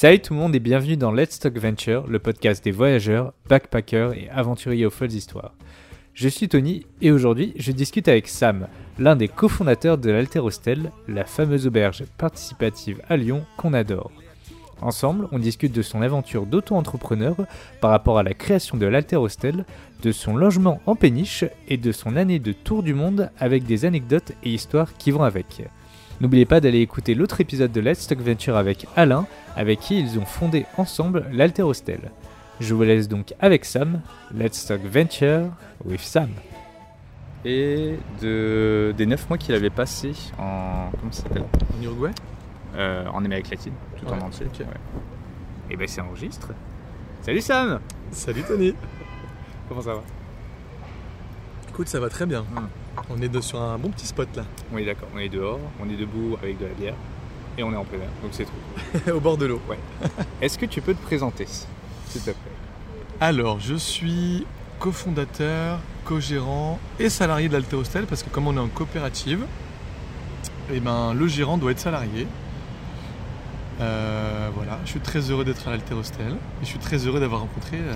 Salut tout le monde et bienvenue dans Let's Talk Venture, le podcast des voyageurs, backpackers et aventuriers aux folles histoires. Je suis Tony et aujourd'hui je discute avec Sam, l'un des cofondateurs de l'Alter Hostel, la fameuse auberge participative à Lyon qu'on adore. Ensemble, on discute de son aventure d'auto-entrepreneur par rapport à la création de l'Alter Hostel, de son logement en péniche et de son année de tour du monde avec des anecdotes et histoires qui vont avec. N'oubliez pas d'aller écouter l'autre épisode de Let's Talk Venture avec Alain, avec qui ils ont fondé ensemble l'Alter Hostel. Je vous laisse donc avec Sam. Let's Talk Venture with Sam. Et de, des 9 mois qu'il avait passé en. Comment ça s'appelle? En Uruguay? Euh, En Amérique latine, tout en Ouais, entier. Et ben c'est enregistre. Salut Sam Salut Tony Comment ça va? Écoute, ça va très bien. Hmm. On est de- sur un bon petit spot là, On est d'accord, on est dehors, on est debout avec de la bière et on est en plein air, donc c'est trop. au bord de l'eau. Est-ce que tu peux te présenter, s'il te plaît Alors, je suis cofondateur, co-gérant et salarié de l'Alter Hostel parce que comme on est en coopérative, eh ben, le gérant doit être salarié. Euh, voilà, je suis très heureux d'être à l'Alter Hostel et je suis très heureux d'avoir rencontré euh,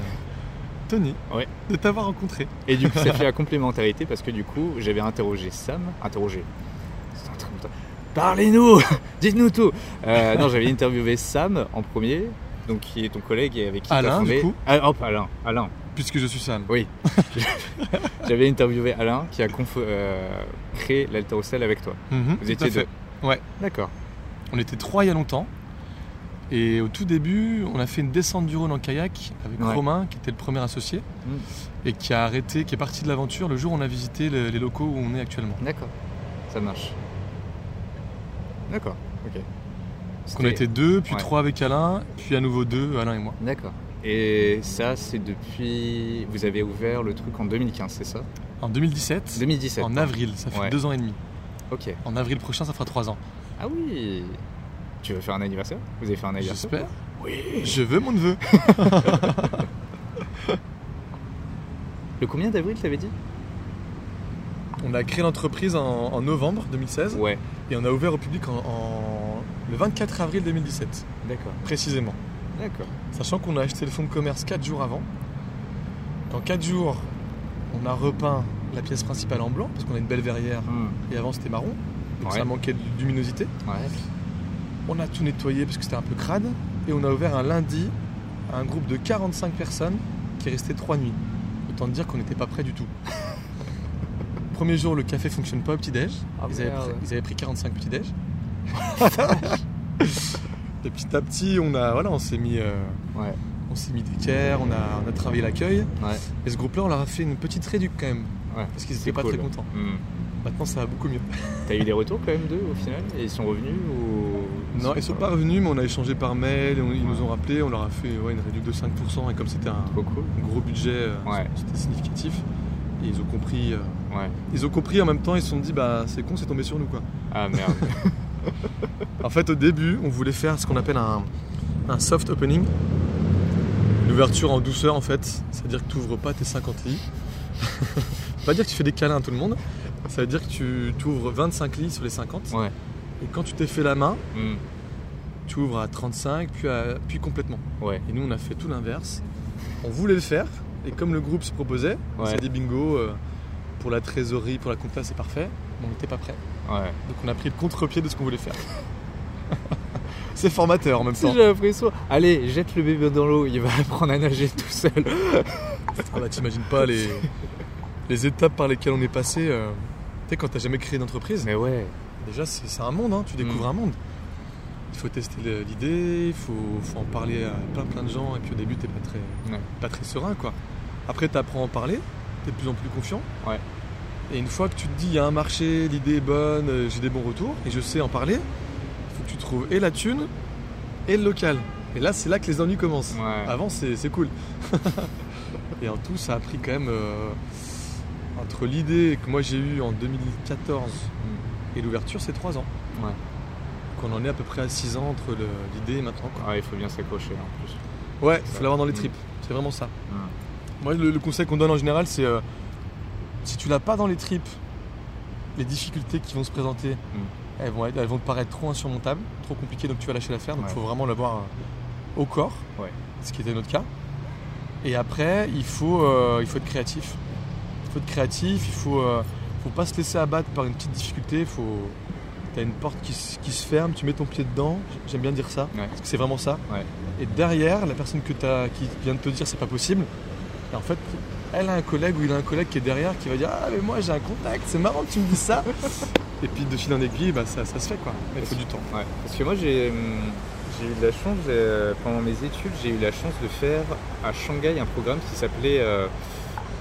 Tony. Ouais. De t'avoir rencontré. Et du coup, ça fait la complémentarité parce que du coup, j'avais interrogé Sam. Interrogé. Parlez-nous Dites-nous tout Euh, Non, j'avais interviewé Sam en premier, donc qui est ton collègue et avec qui tu as Alain, fondé. du coup Ah, hop, Alain, Alain. Puisque je suis Sam. Oui. j'avais interviewé Alain qui a confo- euh, créé avec toi. Mhm, Vous étiez deux. Ouais. D'accord. On était trois il y a longtemps. Et au tout début, on a fait une descente du Rhône en kayak avec Ouais. Romain, qui était le premier associé, Mm. et qui a arrêté, qui est parti de l'aventure le jour où on a visité le- les locaux où on est actuellement. D'accord. Ça marche. D'accord. Ok. Donc on était deux, puis Ouais. trois avec Alain, puis à nouveau deux, Alain et moi. D'accord. Et ça, c'est depuis. Vous avez ouvert le truc en 2015, c'est ça? En 2017, 2017. en avril, ça fait Ouais. deux ans et demi. Ok. En avril prochain, ça fera trois ans. Ah oui Tu veux faire un anniversaire? Vous avez fait un anniversaire? J'espère. Oui. Je veux mon neveu. Le combien d'avril t'avais dit? On a créé l'entreprise en, en novembre 2016 Ouais. et on a ouvert au public en, en- le 24 avril 2017, D'accord. précisément. D'accord. Sachant qu'on a acheté le fonds de commerce 4 jours avant. Dans 4 jours, on a repeint la pièce principale en blanc, parce qu'on a une belle verrière, et avant c'était marron, donc Ouais. ça manquait de luminosité. Ouais. On a tout nettoyé parce que c'était un peu crade, et on a ouvert un lundi à un groupe de 45 personnes qui est resté 3 nuits. Autant dire qu'on n'était pas prêt du tout. Premier jour, le café fonctionne pas au petit-déj. Ah, ils, pris, ils avaient pris 45 petits-déj. Et petit à petit, on, a, voilà, on s'est mis, euh, Ouais. on s'est mis d'équerre, on a, on a travaillé l'accueil. Ouais. Et ce groupe-là, on leur a fait une petite réduc quand même, Ouais. parce qu'ils C'est étaient pas cool. très contents. Hmm. Maintenant, ça va beaucoup mieux. T'as eu des retours quand même d'eux au final? Et ils sont revenus ou? Non, ils sont pas revenus, mais on a échangé par mail, on- ils nous ont rappelé, on leur a fait une réduc de 5%, et comme c'était un, cool. gros budget, euh, c'était significatif. Et ils ont compris. euh, ils ont compris en même temps, ils se sont dit bah c'est con, c'est tombé sur nous quoi. Ah merde. En fait, au début, on voulait faire ce qu'on appelle un, un soft opening, l'ouverture en douceur en fait, c'est-à-dire que tu ouvres pas tes 50 lits. pas dire que tu fais des câlins à tout le monde, ça veut dire que tu ouvres 25 lits sur les 50. ouais. Et quand tu t'es fait la main, Hmm. tu ouvres à 35 puis, à- puis complètement. Ouais. Et nous, on a fait tout l'inverse. On voulait le faire, et comme le groupe se proposait, on Ouais. s'est dit bingo, euh, pour la trésorerie, pour la compta, c'est parfait, mais on n'était pas prêt. Ouais. Donc on a pris le contre-pied de ce qu'on voulait faire. c'est formateur en même Si temps. j'ai l'impression. Allez, jette le bébé dans l'eau, il va apprendre à nager tout seul. Ah bah t'imagines pas les, les étapes par lesquelles on est passé. euh, Tu sais, quand t'as jamais créé d'entreprise, Mais ouais. déjà c'est un monde, hein, tu découvres Mm. un monde. Il faut tester l'idée, il faut, faut en parler à plein plein de gens, et puis au début t'es pas très, Ouais. pas très serein quoi. Après t'apprends à en parler, t'es de plus en plus confiant. Ouais. Et une fois que tu te dis il y a un marché, l'idée est bonne, euh, j'ai des bons retours, et je sais en parler, il faut que tu trouves et la thune et le local. Et là c'est là que les ennuis commencent. Ouais. Avant c'est c'est cool. et en tout ça a pris quand même euh, entre l'idée que moi j'ai eue en 2014 et l'ouverture c'est 3 ans. Ouais. qu'on en est à peu près à 6 ans entre l'idée et maintenant. quoi. Ouais, il faut bien s'accrocher en plus. Ouais, il faut l'avoir dans les Mm. tripes. C'est vraiment ça. Moi, le, le conseil qu'on donne en général, c'est euh, si tu l'as pas dans les tripes, les difficultés qui vont se présenter, Mm. elles, vont être- elles vont te paraître trop insurmontables, trop compliquées, donc tu vas lâcher l'affaire. Donc il Ouais. faut vraiment l'avoir euh, au corps, Ouais. ce qui était notre cas. Et après, il faut, euh, il faut être créatif. Il faut être créatif, il faut, euh, faut pas se laisser abattre par une petite difficulté. Faut... Tu as une porte qui, se- qui se ferme, tu mets ton pied dedans, j'aime bien dire ça, Ouais. parce que c'est vraiment ça. Et derrière, la personne que as, qui vient de te dire c'est pas possible, en fait, elle a un collègue ou il a un collègue qui est derrière qui va dire Ah, mais moi j'ai un contact, c'est marrant que tu me dises ça. et puis de fil en aiguille, bah, ça, ça se fait quoi. Il faut du temps. Parce que moi j'ai j'ai eu la chance, euh, pendant mes études, j'ai eu la chance de faire à Shanghai un programme qui s'appelait euh,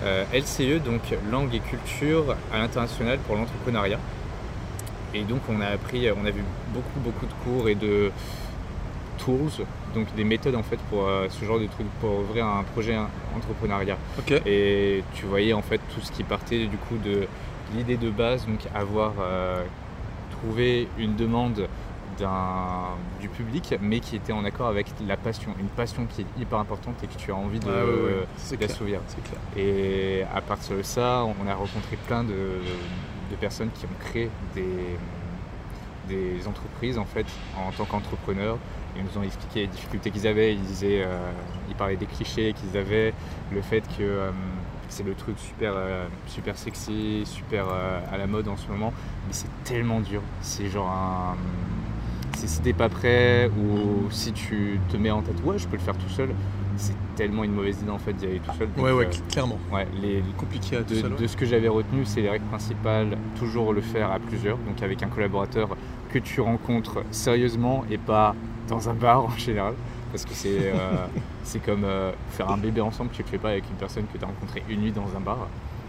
euh, LCE, donc Langue et Culture à l'international pour l'entrepreneuriat. Et donc on a appris, on a vu beaucoup beaucoup de cours et de tools, donc des méthodes en fait pour euh, ce genre de trucs, pour ouvrir un projet entrepreneuriat. Et tu voyais en fait tout ce qui partait du coup de l'idée de base, donc avoir euh, trouvé une demande d'un, du public, mais qui était en accord avec la passion, une passion qui est hyper importante et que tu as envie de, Ouais, ouais, d'assouvir. Et à partir de ça, on a rencontré plein de, de personnes qui ont créé des, des entreprises en fait en tant qu'entrepreneurs. Ils nous ont expliqué les difficultés qu'ils avaient. Ils disaient, euh, ils parlaient des clichés qu'ils avaient, le fait que euh, c'est le truc super, euh, super sexy, super à la mode en ce moment, mais c'est tellement dur. C'est genre un, si t'es pas prêt ou si tu te mets en tête, ouais, je peux le faire tout seul. C'est tellement une mauvaise idée en fait d'y aller tout seul. Donc, Ouais, ouais, euh, cl- clairement. Ouais, les, Compliqué à tout de, seul. ouais. de ce que j'avais retenu, c'est les règles principales, toujours le faire à plusieurs, donc avec un collaborateur que tu rencontres sérieusement et pas dans un bar en général, parce que c'est euh, c'est comme euh, faire un bébé ensemble tu ne fais pas avec une personne que tu as rencontrée une nuit dans un bar.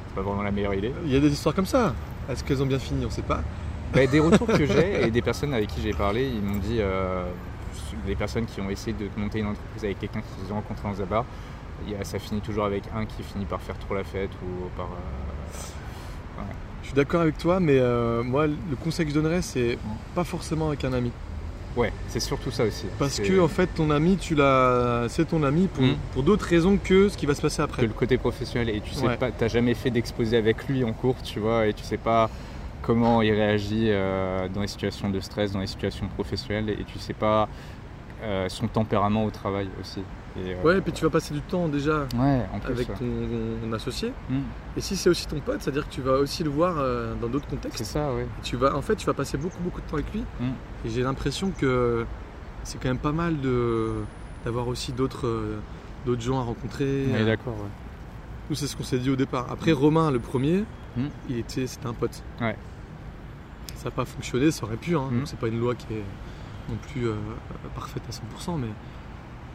C'est pas vraiment la meilleure idée. Il y a des histoires comme ça. Est-ce qu'elles ont bien fini? On sait pas. Bah, des retours que j'ai et des personnes avec qui j'ai parlé, ils m'ont dit, les personnes qui ont essayé de monter une entreprise avec quelqu'un qu'ils ont rencontré dans un bar, il y a- ça finit toujours avec un qui finit par faire trop la fête ou par... euh, Je suis d'accord avec toi, mais euh, moi, le conseil que je donnerais, c'est pas forcément avec un ami. Ouais, c'est surtout ça aussi. Parce que, en fait, ton ami, tu l'as. C'est ton ami pour, Mm. pour d'autres raisons que ce qui va se passer que après. le côté professionnel et tu sais Ouais. pas, t'as jamais fait d'exposé avec lui en cours, tu vois, et tu sais pas comment il réagit euh, dans les situations de stress, dans les situations professionnelles, et tu sais pas euh, son tempérament au travail aussi. Et, euh, Ouais, et puis tu vas passer du temps déjà ouais, en plus. avec ton, ton associé. Mm. Et si c'est aussi ton pote, c'est-à-dire que tu vas aussi le voir euh, dans d'autres C'est contextes. ça, ouais. Tu vas, en fait, tu vas passer beaucoup, beaucoup de temps avec lui. Mm. Et j'ai l'impression que c'est quand même pas mal de, d'avoir aussi d'autres, d'autres gens à rencontrer. Ouais, d'accord, ouais. Nous, c'est ce qu'on s'est dit au départ. Après, Romain, le premier, Mm. il était, c'était un pote. Ouais. Ça n'a pas fonctionné, ça aurait pu. Hein. Mm. Donc, c'est pas une loi qui est non plus euh, parfaite à 100%, mais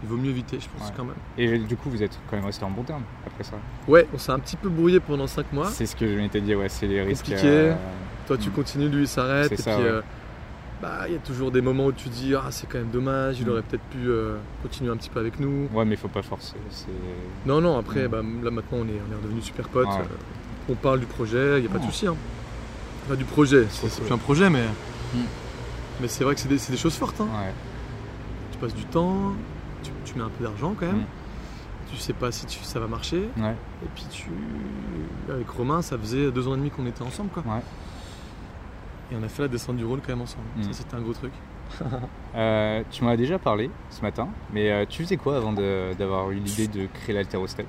il vaut mieux éviter, je pense, Ouais. quand même. Et du coup, vous êtes quand même resté en bon terme après ça. Ouais, on s'est un petit peu brouillé pendant 5 mois. C'est ce que je m'étais dit, ouais, c'est les risques. Compliqué. euh, Toi, tu Mm. continues, lui, il s'arrête. Et ça, puis, ouais. euh, bah, il y a toujours des moments où tu dis, ah, c'est quand même dommage, il Mm. aurait peut-être pu euh, continuer un petit peu avec nous. Ouais, mais faut pas forcer. Non, non, après, Mm. bah, là maintenant, on est, on est redevenus super potes. Ouais. on parle du projet, il n'y a pas de souci. Hein. Pas du projet, c'est plus un projet, mais. Mais c'est vrai que c'est des, choses fortes. hein. Ouais. Tu passes du temps, tu, tu mets un peu d'argent quand même. Mm. Tu sais pas si tu- ça va marcher. Ouais. Et puis, tu, avec Romain, ça faisait deux ans et demi qu'on était ensemble. Quoi. Ouais. Et on a fait la descente du rôle quand même ensemble. Mm. Ça, c'était un gros truc. Euh, tu m'en as déjà parlé ce matin, mais euh, tu faisais quoi avant d'avoir eu l'idée de créer l'haltérostène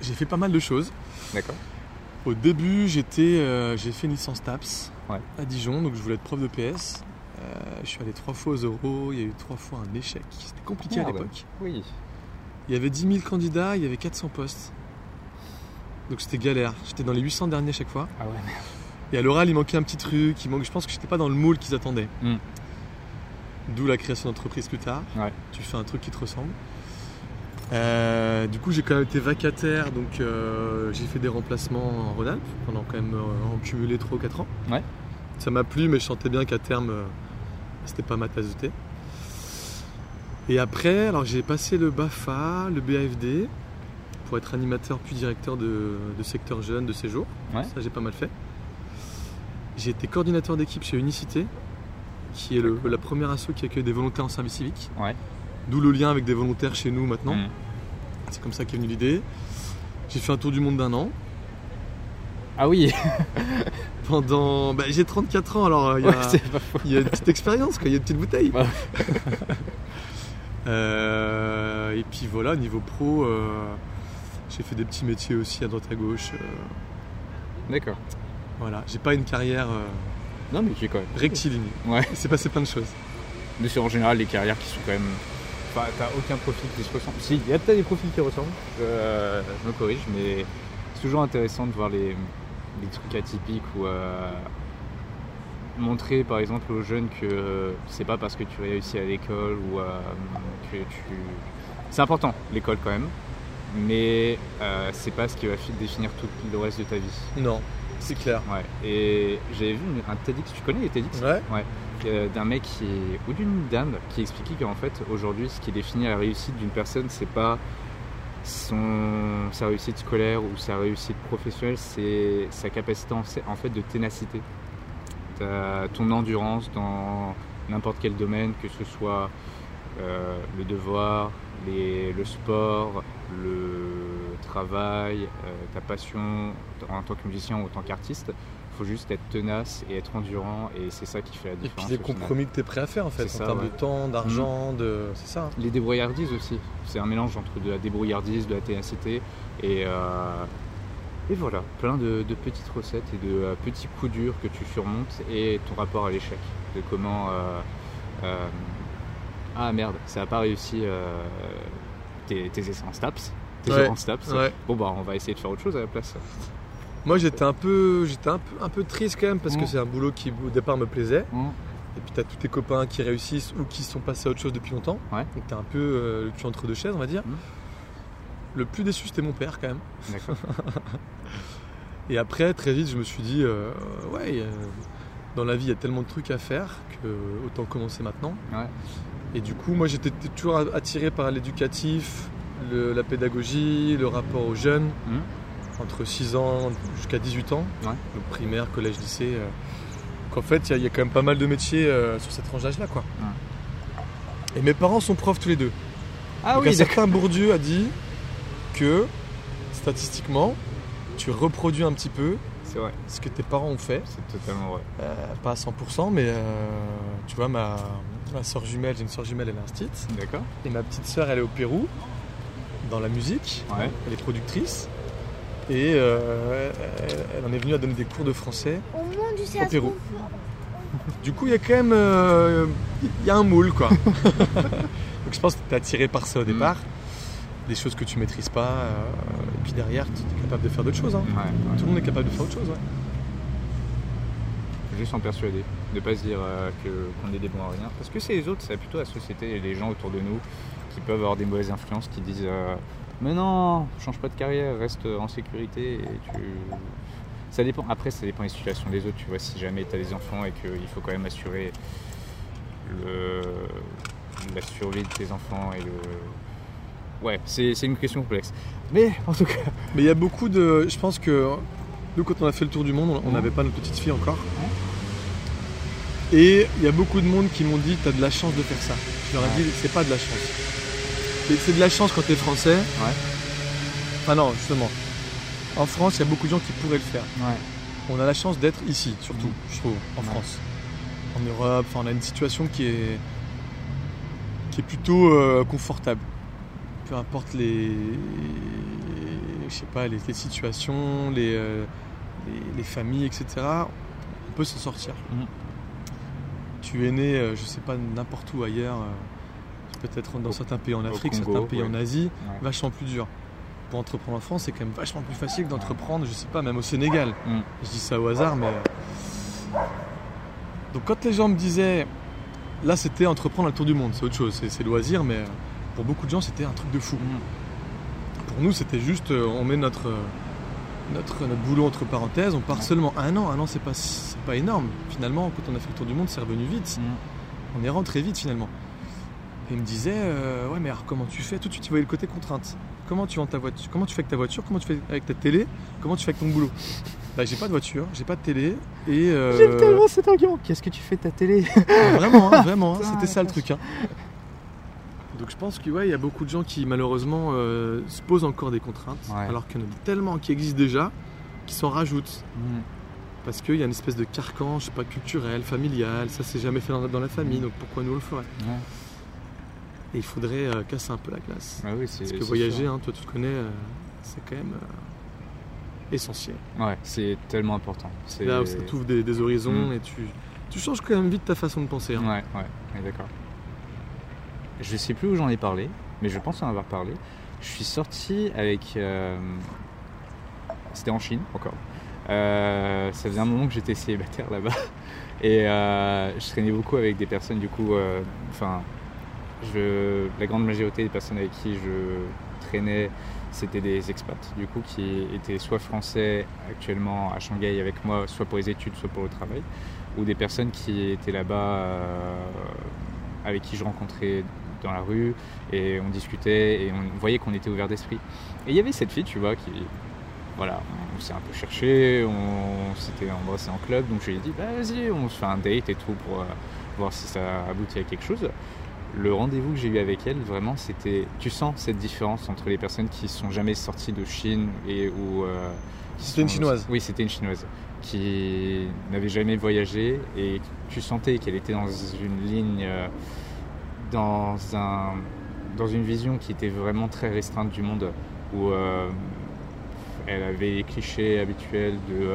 J'ai fait pas mal de choses. D'accord Au début, j'étais, euh, j'ai fait une licence TAPS Ouais. à Dijon, donc je voulais être prof de PS. Euh, je suis allé trois fois aux euros, il y a eu trois fois un échec. C'était compliqué à Merde. l'époque. Oui. Il y avait 10 000 candidats, il y avait 400 postes. Donc c'était galère. J'étais dans les 800 derniers chaque fois. Ah ouais, Et à l'oral, il manquait un petit truc. Il manque, je pense que j'étais pas dans le moule qu'ils attendaient. Mm. D'où la création d'entreprise plus tard. Ouais. Tu fais un truc qui te ressemble. Euh, du coup, j'ai quand même été vacataire, donc euh, j'ai fait des remplacements en Rhône-Alpes pendant quand même euh, en cumulé 3 ou 4 ans. Ouais. Ça m'a plu, mais je sentais bien qu'à terme, c'était pas ma tasse de thé. Et après, alors j'ai passé le BAFA, le BAFD, pour être animateur puis directeur de, de secteur jeune de séjour. Ouais. Ça, j'ai pas mal fait. J'ai été coordinateur d'équipe chez Unicité. qui est le- la première asso qui accueille des volontaires en service civique. Ouais. D'où le lien avec des volontaires chez nous maintenant. Mm. C'est comme ça qu'est venue l'idée. J'ai fait un tour du monde d'un an. Ah oui, Pendant. bah, j'ai 34 ans, alors euh, il y, a- Ouais, y une petite expérience, il y a une petite bouteille. Ouais. Euh, et puis voilà, niveau pro, euh, j'ai fait des petits métiers aussi à droite à gauche. D'accord. voilà, j'ai pas une carrière Non, mais qui est quand même. rectiligne. Ouais. Il s'est passé plein de choses. Mais c'est en général les carrières qui sont quand même. Enfin, t'as aucun profil qui se ressemble. Si, il y a peut-être des profils qui ressemblent. Euh, je me corrige, mais c'est toujours intéressant de voir les, les trucs atypiques ou euh, montrer par exemple aux jeunes que euh, c'est pas parce que tu réussis à l'école ou euh, que tu. C'est important, l'école quand même, mais euh, c'est pas ce qui va fi- définir tout le reste de ta vie. Non, c'est clair. Ouais. Et j'avais vu un TEDx, tu connais les TEDx? Ouais. euh, d'un mec qui ou d'une dame qui expliquait qu'en fait aujourd'hui ce qui définit la réussite d'une personne c'est pas sa réussite scolaire ou sa réussite professionnelle c'est sa capacité en, fait de ténacité. Ton endurance dans n'importe quel domaine que ce soit euh, le devoir le sport le travail euh, ta passion en tant que musicien ou en tant qu'artiste faut juste être tenace et être endurant et c'est ça qui fait la Et puis différence. les final. compromis que tu es prêt à faire en fait, en C'est ça, termes ouais. de temps, d'argent, de. C'est ça. hein. Les débrouillardises aussi. C'est un mélange entre de la débrouillardise, de la ténacité et, euh, et voilà, plein de, de petites recettes et de euh, petits coups durs que tu surmontes et ton rapport à l'échec. De comment. euh, euh, ah merde, ça n'a pas réussi tes, tes essais en STAPS. Tes Ouais, heures en STAPS. Ouais. Bon bah on va essayer de faire autre chose à la place. Moi j'étais un peu, j'étais un peu, un peu triste quand même parce que Mm. c'est un boulot qui au départ me plaisait. Et puis t'as tous tes copains qui réussissent ou qui sont passés à autre chose depuis longtemps. Ouais. Donc t'es un peu euh, le cul entre deux chaises on va dire. Mm. Le plus déçu c'était mon père quand même. D'accord. Et après très vite je me suis dit euh, ouais euh, dans la vie il y a tellement de trucs à faire que autant commencer maintenant. Ouais. Et du coup moi j'étais toujours attiré par l'éducatif, la pédagogie, le rapport aux jeunes. Entre 6 ans jusqu'à 18 ans, Ouais. donc primaire, collège, lycée. euh, qu'en fait, il y, a- il y a quand même pas mal de métiers euh, sur cette tranche d'âge-là. Quoi. Et mes parents sont profs tous les deux. Ah donc oui, un certain Bourdieu a dit que, statistiquement, tu reproduis un petit peu c'est vrai. ce que tes parents ont fait. C'est totalement vrai. Euh, pas à 100%, mais euh, tu vois, ma, ma soeur jumelle, j'ai une soeur jumelle, elle est instite. D'accord. Et ma petite soeur, elle est au Pérou, dans la musique. Ouais. Elle est productrice. Et euh, elle, en est venue à donner des cours de français. Au monde Au. Pérou. Du coup, il y a quand même euh, il y a un moule, quoi. Donc je pense que tu es attiré par ça au Mm. départ. Des choses que tu maîtrises pas. euh, et puis derrière, tu es capable de faire d'autres choses. hein. Ouais, ouais. Tout le monde est capable de faire autre chose. ouais. juste en persuader, de pas se dire euh, que- qu'on est des bons à rien. Parce que c'est les autres, c'est plutôt la société et les gens autour de nous qui peuvent avoir des mauvaises influences, qui disent euh, Mais non, change pas de carrière, reste en sécurité et tu. Ça dépend. Après, ça dépend des situations des autres. Tu vois, si jamais tu as des enfants et qu'il faut quand même assurer le... la survie de tes enfants et le. Ouais, c'est une question complexe. Mais en tout cas. Mais il y a beaucoup de. Je pense que nous, quand on a fait le tour du monde, on n'avait pas notre petite fille encore. Et il y a beaucoup de monde qui m'ont dit T'as de la chance de faire ça. Je leur ai dit C'est pas de la chance. C'est- C'est de la chance quand t'es français. Ouais. Enfin, non, justement. En France, il y a beaucoup de gens qui pourraient le faire. Ouais. On a la chance d'être ici, surtout, Mhm. je trouve, en Ouais. France. En Europe, on a une situation qui est, qui est plutôt euh, confortable. Peu importe les, je sais pas, les, les situations, les, euh, les, les familles, etc. On peut s'en sortir. Mhm. Tu es né, euh, je sais pas, n'importe où ailleurs, peut-être dans Au- certains pays en Afrique, Congo, certains pays ouais. en Asie, Ouais. vachement plus dur. Pour entreprendre en France, c'est quand même vachement plus facile d'entreprendre, je sais pas, même au Sénégal. Mm. Je dis ça au hasard, mais. Donc quand les gens me disaient, là c'était entreprendre un tour du monde, c'est autre chose, c'est, loisir, mais pour beaucoup de gens c'était un truc de fou. Mm. Pour nous c'était juste, euh, on met notre, euh, notre, notre boulot entre parenthèses, on part seulement un an, un an c'est pas, pas énorme. Finalement, quand on a fait le tour du monde, c'est revenu vite. Mm. On est rentré vite finalement. Et il me disait, euh, ouais mais alors comment tu fais? Tout de suite tu voyais le côté contrainte. Comment tu vends ta voiture? Comment tu fais avec ta voiture? Comment tu fais avec ta télé? Comment tu fais avec ton boulot? Bah, j'ai pas de voiture, j'ai pas de télé et. euh, J'aime tellement cet argument. Qu'est-ce que tu fais de ta télé? Ah, Vraiment, hein, vraiment, hein, c'était ça le truc. hein. Donc je pense qu'il ouais, il y a beaucoup de gens qui malheureusement euh, se posent encore des contraintes, Ouais. alors qu'il y en a tellement qui existent déjà, qui s'en rajoutent. Mm. Parce qu'il y a une espèce de carcan, je sais pas, culturel, familial, ça c'est jamais fait dans, dans la famille, donc pourquoi nous on le ferait? Ouais. Et il faudrait euh, casser un peu la glace. Ah oui. Parce que voyager, hein, toi tu te connais, euh, c'est quand même euh, essentiel. Ouais, c'est tellement important. C'est Là où ça t'ouvre des, des horizons Mm. et tu, tu changes quand même vite ta façon de penser. hein. Ouais, ouais, ouais, d'accord. Je sais plus où j'en ai parlé, mais je pense en avoir parlé. Je suis sorti avec. C'était en Chine encore. Ça faisait un moment que j'étais célibataire là-bas. Et je traînais beaucoup avec des personnes, du coup. Enfin, la grande majorité des personnes avec qui je traînais, c'était des expats, du coup, qui étaient soit français actuellement à Shanghai avec moi, soit pour les études, soit pour le travail ou des personnes qui étaient là-bas euh, avec qui je rencontrais dans la rue et on discutait et on voyait qu'on était ouvert d'esprit. Et il y avait cette fille, tu vois, qui voilà, on s'est un peu cherché, on s'était embrassé en club, donc je lui ai dit bah, vas-y, on se fait un date et tout pour euh, voir si ça aboutit à quelque chose. Le rendez-vous que j'ai eu avec elle, vraiment, c'était. Tu sens cette différence entre les personnes qui sont jamais sorties de Chine et ou. euh, C'était une Chinoise. Oui, c'était une chinoise qui n'avait jamais voyagé et tu sentais qu'elle était dans une ligne, euh, dans, un, dans une vision qui était vraiment très restreinte du monde, où euh, elle avait les clichés habituels de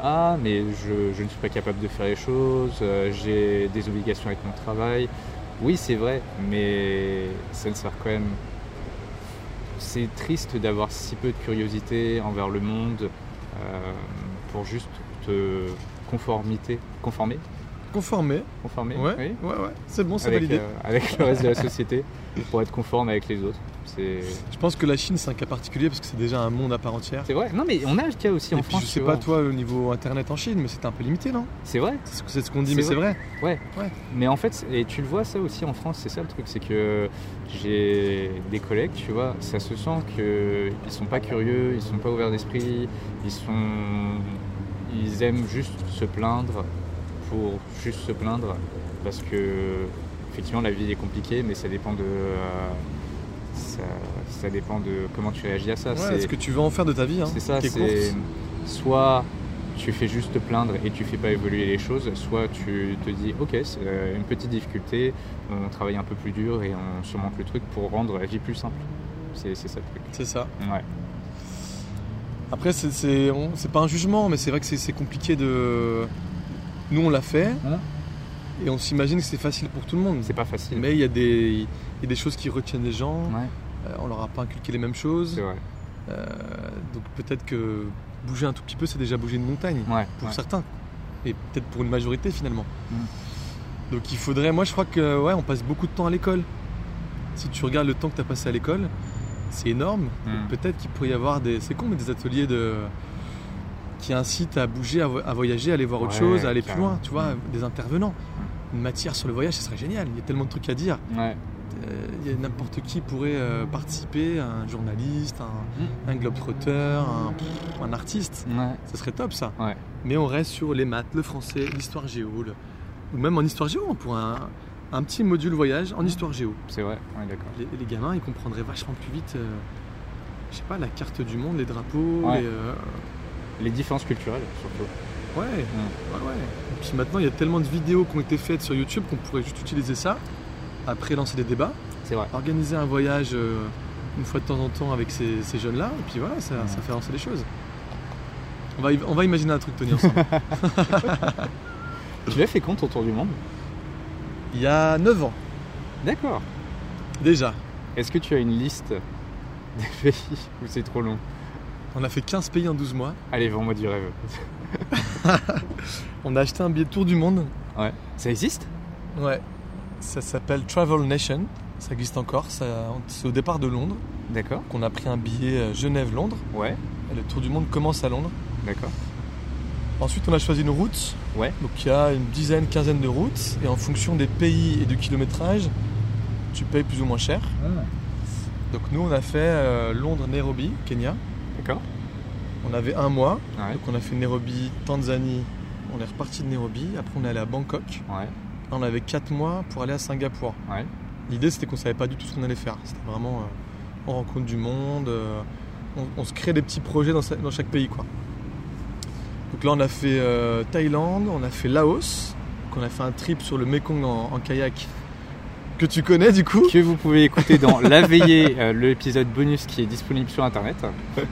Ah, mais je, je ne suis pas capable de faire les choses, j'ai des obligations avec mon travail. Oui, c'est vrai, mais ça ne sert quand même. C'est triste d'avoir si peu de curiosité envers le monde euh, pour juste te conformité, conformer, Conformer, conformer, ouais, oui, ouais, ouais, c'est bon, c'est validé. euh, avec le reste de la société pour être conforme avec les autres. Je pense que la Chine c'est un cas particulier parce que c'est déjà un monde à part entière. c'est vrai. Non, mais on a le cas aussi Et en puis France. je sais pas vois. toi au niveau internet en Chine, mais c'est un peu limité, non? C'est vrai. C'est ce qu'on dit, mais c'est vrai. Mais en fait, et tu le vois ça aussi en France, c'est ça le truc, c'est que j'ai des collègues, tu vois, ça se sent qu'ils sont pas curieux, ils sont pas ouverts d'esprit, ils sont, ils aiment juste se plaindre pour juste se plaindre, parce que effectivement la vie est compliquée, mais ça dépend de, euh, ça, ça dépend de comment tu réagis à ça. Ouais, C'est- ce que tu veux en faire de ta vie, hein, c'est ça, c'est soit tu fais juste te plaindre et tu fais pas évoluer les choses, soit tu te dis ok c'est euh, une petite difficulté, on travaille un peu plus dur et on surmonte le truc pour rendre la vie plus simple. C'est c'est ça le truc. C'est ça. Ouais. Après, c'est- pas un jugement, mais c'est vrai que c'est compliqué de. Nous, on l'a fait Hein et on s'imagine que c'est facile pour tout le monde. C'est pas facile. Mais il y, a des- il y a des choses qui retiennent les gens. Ouais, euh, on leur a pas inculqué les mêmes choses. vrai. Euh, donc peut-être que bouger un tout petit peu, c'est déjà bouger une montagne Ouais, pour ouais. certains et peut-être pour une majorité finalement. Mm. Donc il faudrait, moi je crois que ouais, on passe beaucoup de temps à l'école. Si tu regardes le temps que tu as passé à l'école, c'est énorme. Mm. Peut-être qu'il pourrait y avoir des, c'est con, mais des ateliers de qui incitent à bouger, à, vo- à voyager, à aller voir autre Ouais, chose, à aller plus loin. Tu vois, des intervenants. Une matière sur le voyage, ce serait génial. Il y a tellement de trucs à dire. Ouais. Euh, il y a n'importe qui pourrait euh, participer, un journaliste, un, Mm. un globetrotter, un, artiste. Ouais. Ça serait top ça. Mais on reste sur les maths, le français, l'histoire géo. le- Ou même en histoire géo, on pourrait un, un petit module voyage en histoire géo. C'est vrai. D'accord. Les, les gamins, ils comprendraient vachement plus vite, euh, je sais pas, la carte du monde, les drapeaux, les, euh, Les différences culturelles surtout. Ouais, ouais, ouais. Et puis maintenant, il y a tellement de vidéos qui ont été faites sur YouTube qu'on pourrait juste utiliser ça, après lancer des débats, C'est vrai. organiser un voyage euh, une fois de temps en temps avec ces, ces jeunes-là, et puis voilà, ça, Ouais. ça fait avancer les choses. On va, y- on va imaginer un truc, Tony, ensemble. Tu l'as fait quand ton tour du monde? Il y a 9 ans, D'accord. déjà. Est-ce que tu as une liste des pays où c'est trop long? On a fait 15 pays en 12 mois. Allez, vends-moi du rêve. On a acheté un billet tour du monde. Ouais. Ça existe? Ouais. Ça s'appelle Travel Nation. Ça existe encore. C'est au départ de Londres D'accord. qu'on a pris un billet euh, Genève-Londres. Ouais. Et Le tour du monde commence à Londres. D'accord. Ensuite, on a choisi une route. Ouais. Donc, il y a une dizaine, quinzaine de routes. Et en fonction des pays et du kilométrage, tu payes plus ou moins cher. Donc, nous, on a fait euh, Londres-Nairobi, Kenya. On avait un mois, Ouais. donc on a fait Nairobi, Tanzanie, on est reparti de Nairobi, après on est allé à Bangkok. Ouais. On avait 4 mois pour aller à Singapour. Ouais. L'idée c'était qu'on savait pas du tout ce qu'on allait faire. C'était vraiment euh, on rencontre du monde, euh, on, on se crée des petits projets dans, sa- dans chaque pays quoi. Donc là on a fait euh, Thaïlande, on a fait Laos, donc on a fait un trip sur le Mekong en, en kayak que tu connais du coup. Que vous pouvez écouter dans La Veillée, euh, l'épisode bonus qui est disponible sur internet.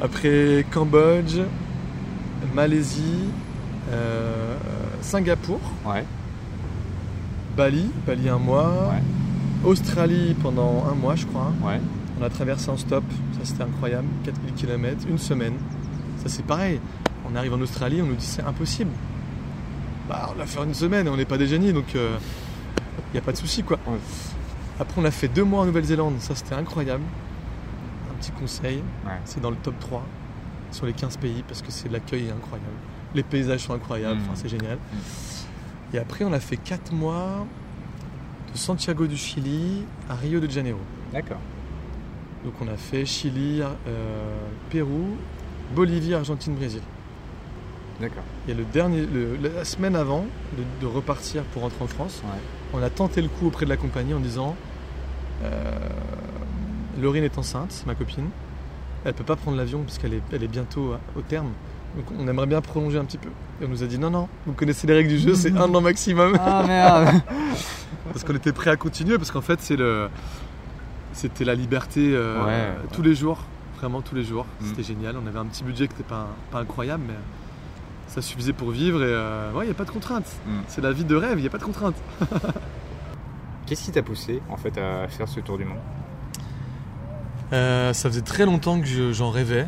Après Cambodge, Malaisie, euh, Singapour, Ouais. Bali, Bali un mois, Ouais. Australie pendant un mois je crois. Ouais. On a traversé en stop, ça c'était incroyable, 4000 km, une semaine. Ça c'est pareil, on arrive en Australie, on nous dit c'est impossible. Bah on l'a fait en une semaine on n'est pas des génies donc il n'y a pas de souci quoi. Après on a fait deux mois en Nouvelle-Zélande, ça c'était incroyable. Petit conseil, Ouais. c'est dans le top 3 sur les 15 pays parce que c'est l'accueil est incroyable. Les paysages sont incroyables, enfin, c'est génial. Et après on a fait 4 mois de Santiago du Chili à Rio de Janeiro. D'accord. Donc on a fait Chili, euh, Pérou, Bolivie, Argentine, Brésil. D'accord. Et le dernier, le- la semaine avant de, de repartir pour rentrer en France, Ouais. on a tenté le coup auprès de la compagnie en disant euh, Laurine est enceinte, ma copine. Elle peut pas prendre l'avion parce qu'elle est, elle est bientôt à- au terme. Donc on aimerait bien prolonger un petit peu. Et on nous a dit non, non, vous connaissez les règles du jeu, c'est un an maximum. Ah merde Parce qu'on était prêt à continuer, parce qu'en fait, c'est le, c'était la liberté euh, Ouais, tous les jours, vraiment tous les jours. Mm. C'était génial. On avait un petit budget qui n'était pas, pas incroyable, mais ça suffisait pour vivre et euh, ouais, il n'y a pas de contraintes. Mm. C'est la vie de rêve, il n'y a pas de contraintes. Qu'est-ce qui t'a poussé en fait à faire ce tour du monde? Euh, ça faisait très longtemps que je- j'en rêvais.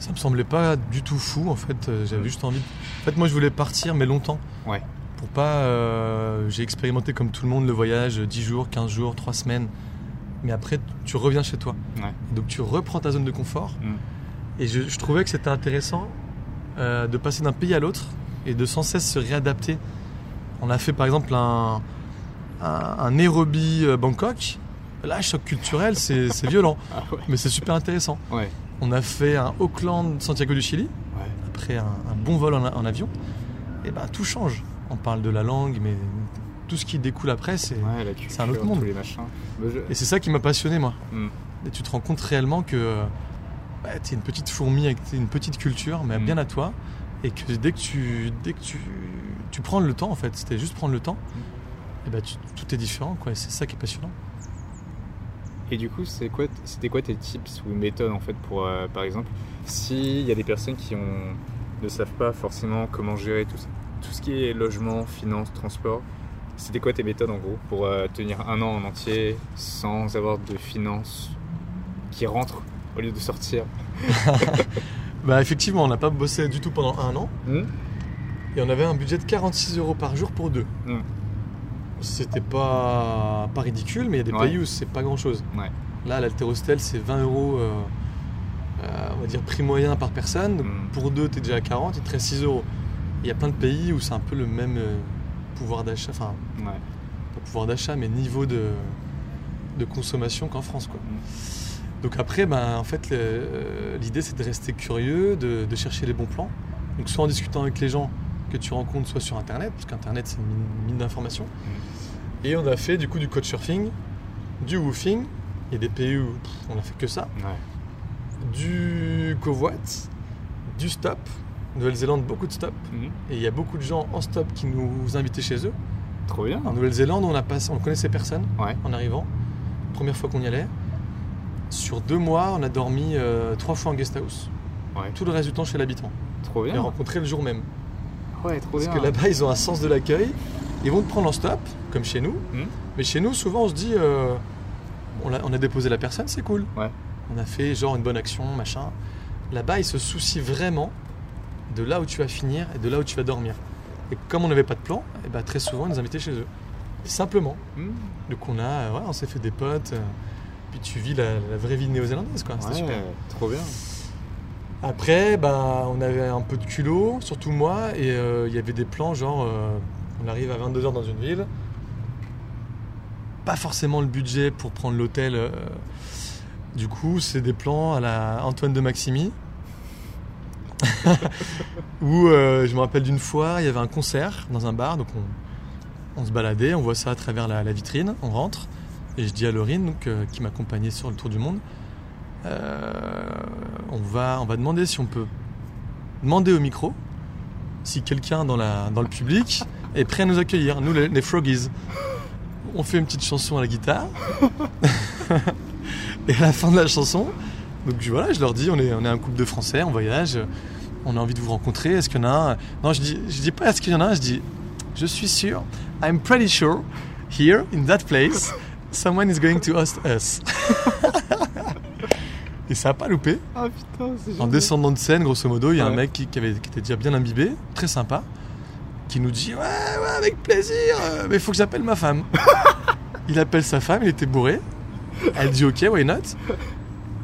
Ça me semblait pas du tout fou en fait. Euh, J'avais Mm. juste envie. de- En fait, moi, je voulais partir, mais longtemps. Ouais. Pour pas. euh, J'ai expérimenté comme tout le monde le voyage 10 jours, 15 jours, 3 semaines. Mais après, tu reviens chez toi. Ouais. Donc tu reprends ta zone de confort. Mm. Et je, je trouvais que c'était intéressant euh, de passer d'un pays à l'autre et de sans cesse se réadapter. On a fait par exemple un, un, un Nairobi euh, Bangkok. Là, choc culturel, c'est violent, Ah ouais. mais c'est super intéressant. Ouais. On a fait un Auckland Santiago du Chili Ouais. après un, un bon vol en, en avion. Et ben tout change. On parle de la langue, mais tout ce qui découle après, c'est un autre monde. je- et c'est ça qui m'a passionné moi. Mm. Et tu te rends compte réellement que bah, tu es une petite fourmi avec une petite culture, mais Mm. bien à toi. Et que dès que tu, dès que tu, tu prends le temps, en fait, c'était juste prendre le temps, Mm. et bah, tu- tout est différent. C'est ça qui est passionnant. Et du coup, quoi, c'était quoi tes tips ou méthodes en fait pour, euh, par exemple, s'il y a des personnes qui ont, ne savent pas forcément comment gérer tout tout ce qui est logement, finance, transport, c'était quoi tes méthodes en gros pour euh, tenir un an en entier sans avoir de finances qui rentrent au lieu de sortir? Bah, effectivement, on n'a pas bossé du tout pendant un an. Hmm? Et on avait un budget de 46 euros par jour pour deux. Mm. C'était pas, pas ridicule, mais il y a des Ouais. pays où c'est pas grand chose. Ouais. Là, l'Alterostel, c'est 20 euros, euh, euh, on va dire prix moyen par personne. Donc, Mm. Pour deux, tu es déjà à 40, il te reste 6 euros. Il y a plein de pays où c'est un peu le même euh, pouvoir d'achat, enfin, Ouais. pas pouvoir d'achat, mais niveau de, de consommation qu'en France. Quoi. Mm. Donc après, ben, en fait, l'idée c'est de rester curieux, de, de chercher les bons plans. Donc soit en discutant avec les gens que tu rencontres, soit sur Internet, parce qu'Internet c'est une mine, mine d'informations. Et on a fait du coup du couchsurfing, du woofing, il y a des pays où pff, on a fait que ça, Ouais. du covoit, du stop, Nouvelle-Zélande beaucoup de stop, Mhm. et il y a beaucoup de gens en stop qui nous invitaient chez eux. Trop bien. En Nouvelle-Zélande, on a passé, on connaissait personne Ouais. en arrivant. Première fois qu'on y allait. Sur deux mois, on a dormi euh, trois fois en guest house. Ouais. Tout le reste du temps chez l'habitant. Trop Et bien. rencontré le jour même. Ouais, trop Parce bien. que là-bas, ils ont un sens de l'accueil. Ils vont te prendre en stop, comme chez nous. Mhm. Mais chez nous, souvent, on se dit euh, on, a, on a déposé la personne, c'est cool. Ouais. On a fait genre une bonne action, machin. Là-bas, ils se soucient vraiment de là où tu vas finir et de là où tu vas dormir. Et comme on n'avait pas de plan, et bah, très souvent, ils nous invitaient chez eux. Simplement. Mhm. Donc on a, euh, ouais, on s'est fait des potes. euh, puis tu vis la, la vraie vie néo-zélandaise, quoi. C'était Ouais, super. trop bien. Après, bah, on avait un peu de culot, surtout moi, et euh, il y avait des plans genre, euh, on arrive à 22h dans une ville, pas forcément le budget pour prendre l'hôtel. euh, du coup, c'est des plans à la Antoine de Maximi. Où euh, je me rappelle d'une fois, il y avait un concert dans un bar, donc on, se baladait, on voit ça à travers la, vitrine, on rentre, et je dis à Laurine, donc, euh, qui m'accompagnait sur le tour du monde, euh, on, va, on va demander si on peut demander au micro si quelqu'un dans le public est prêt à nous accueillir, nous les, les Froggies. On fait une petite chanson à la guitare. et à la fin de la chanson, donc je- voilà, je leur dis, on est, on est un couple de Français, on voyage, on a envie de vous rencontrer. Est-ce qu'il y en a un? Non, je dis, je dis pas est-ce qu'il y en a un, je dis, je suis sûr, I'm pretty sure, here, in that place, someone is going to host us. et ça a pas loupé. Ah putain, En descendant de scène, grosso modo, il y a un mec qui, qui avait, qui était déjà bien imbibé, très sympa, qui nous dit Ouais, ouais, avec plaisir, euh, mais il faut que j'appelle ma femme. il appelle sa femme, il était bourré. Elle dit Ok, why not?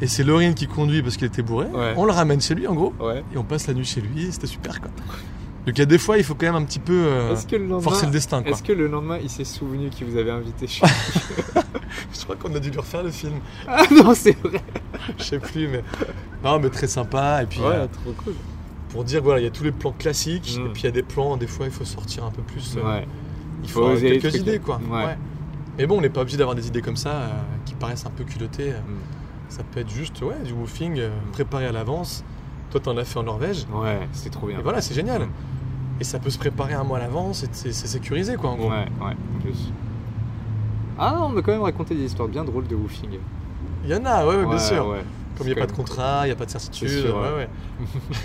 Et c'est Laurine qui conduit parce qu'il était bourré. Ouais. On le ramène chez lui, en gros, Ouais. et on passe la nuit chez lui, c'était super quoi. Donc il y a des fois, il faut quand même un petit peu euh, le forcer le destin est-ce que le lendemain, il s'est souvenu qu'il vous avait invité chez lui? Je crois qu'on a dû lui refaire le film. Ah non, c'est vrai. Je sais plus, mais. Non, mais très sympa. Et puis. Ouais, euh, trop cool. Pour dire voilà, il y a tous les plans classiques Mm. et puis il y a des plans des fois il faut sortir un peu plus. euh, Ouais. il faut avoir quelques idées quoi. Ouais. Mais bon, on n'est pas obligé d'avoir des idées comme ça euh, qui paraissent un peu culottées. Mm. Ça peut être juste ouais, du woofing euh, préparé à l'avance. Toi, t'en as fait en Norvège. Ouais, c'était trop bien. Et voilà, c'est génial. Mm. Et ça peut se préparer un mois à l'avance et c'est sécurisé quoi en gros. Ouais, ouais, en plus. Ah, on m'a quand même raconté des histoires bien drôles de woofing. Il y en a, ouais, bien sûr. Comme il n'y a pas de contrat, il n'y a pas de certitude. C'est sûr, ouais, ouais.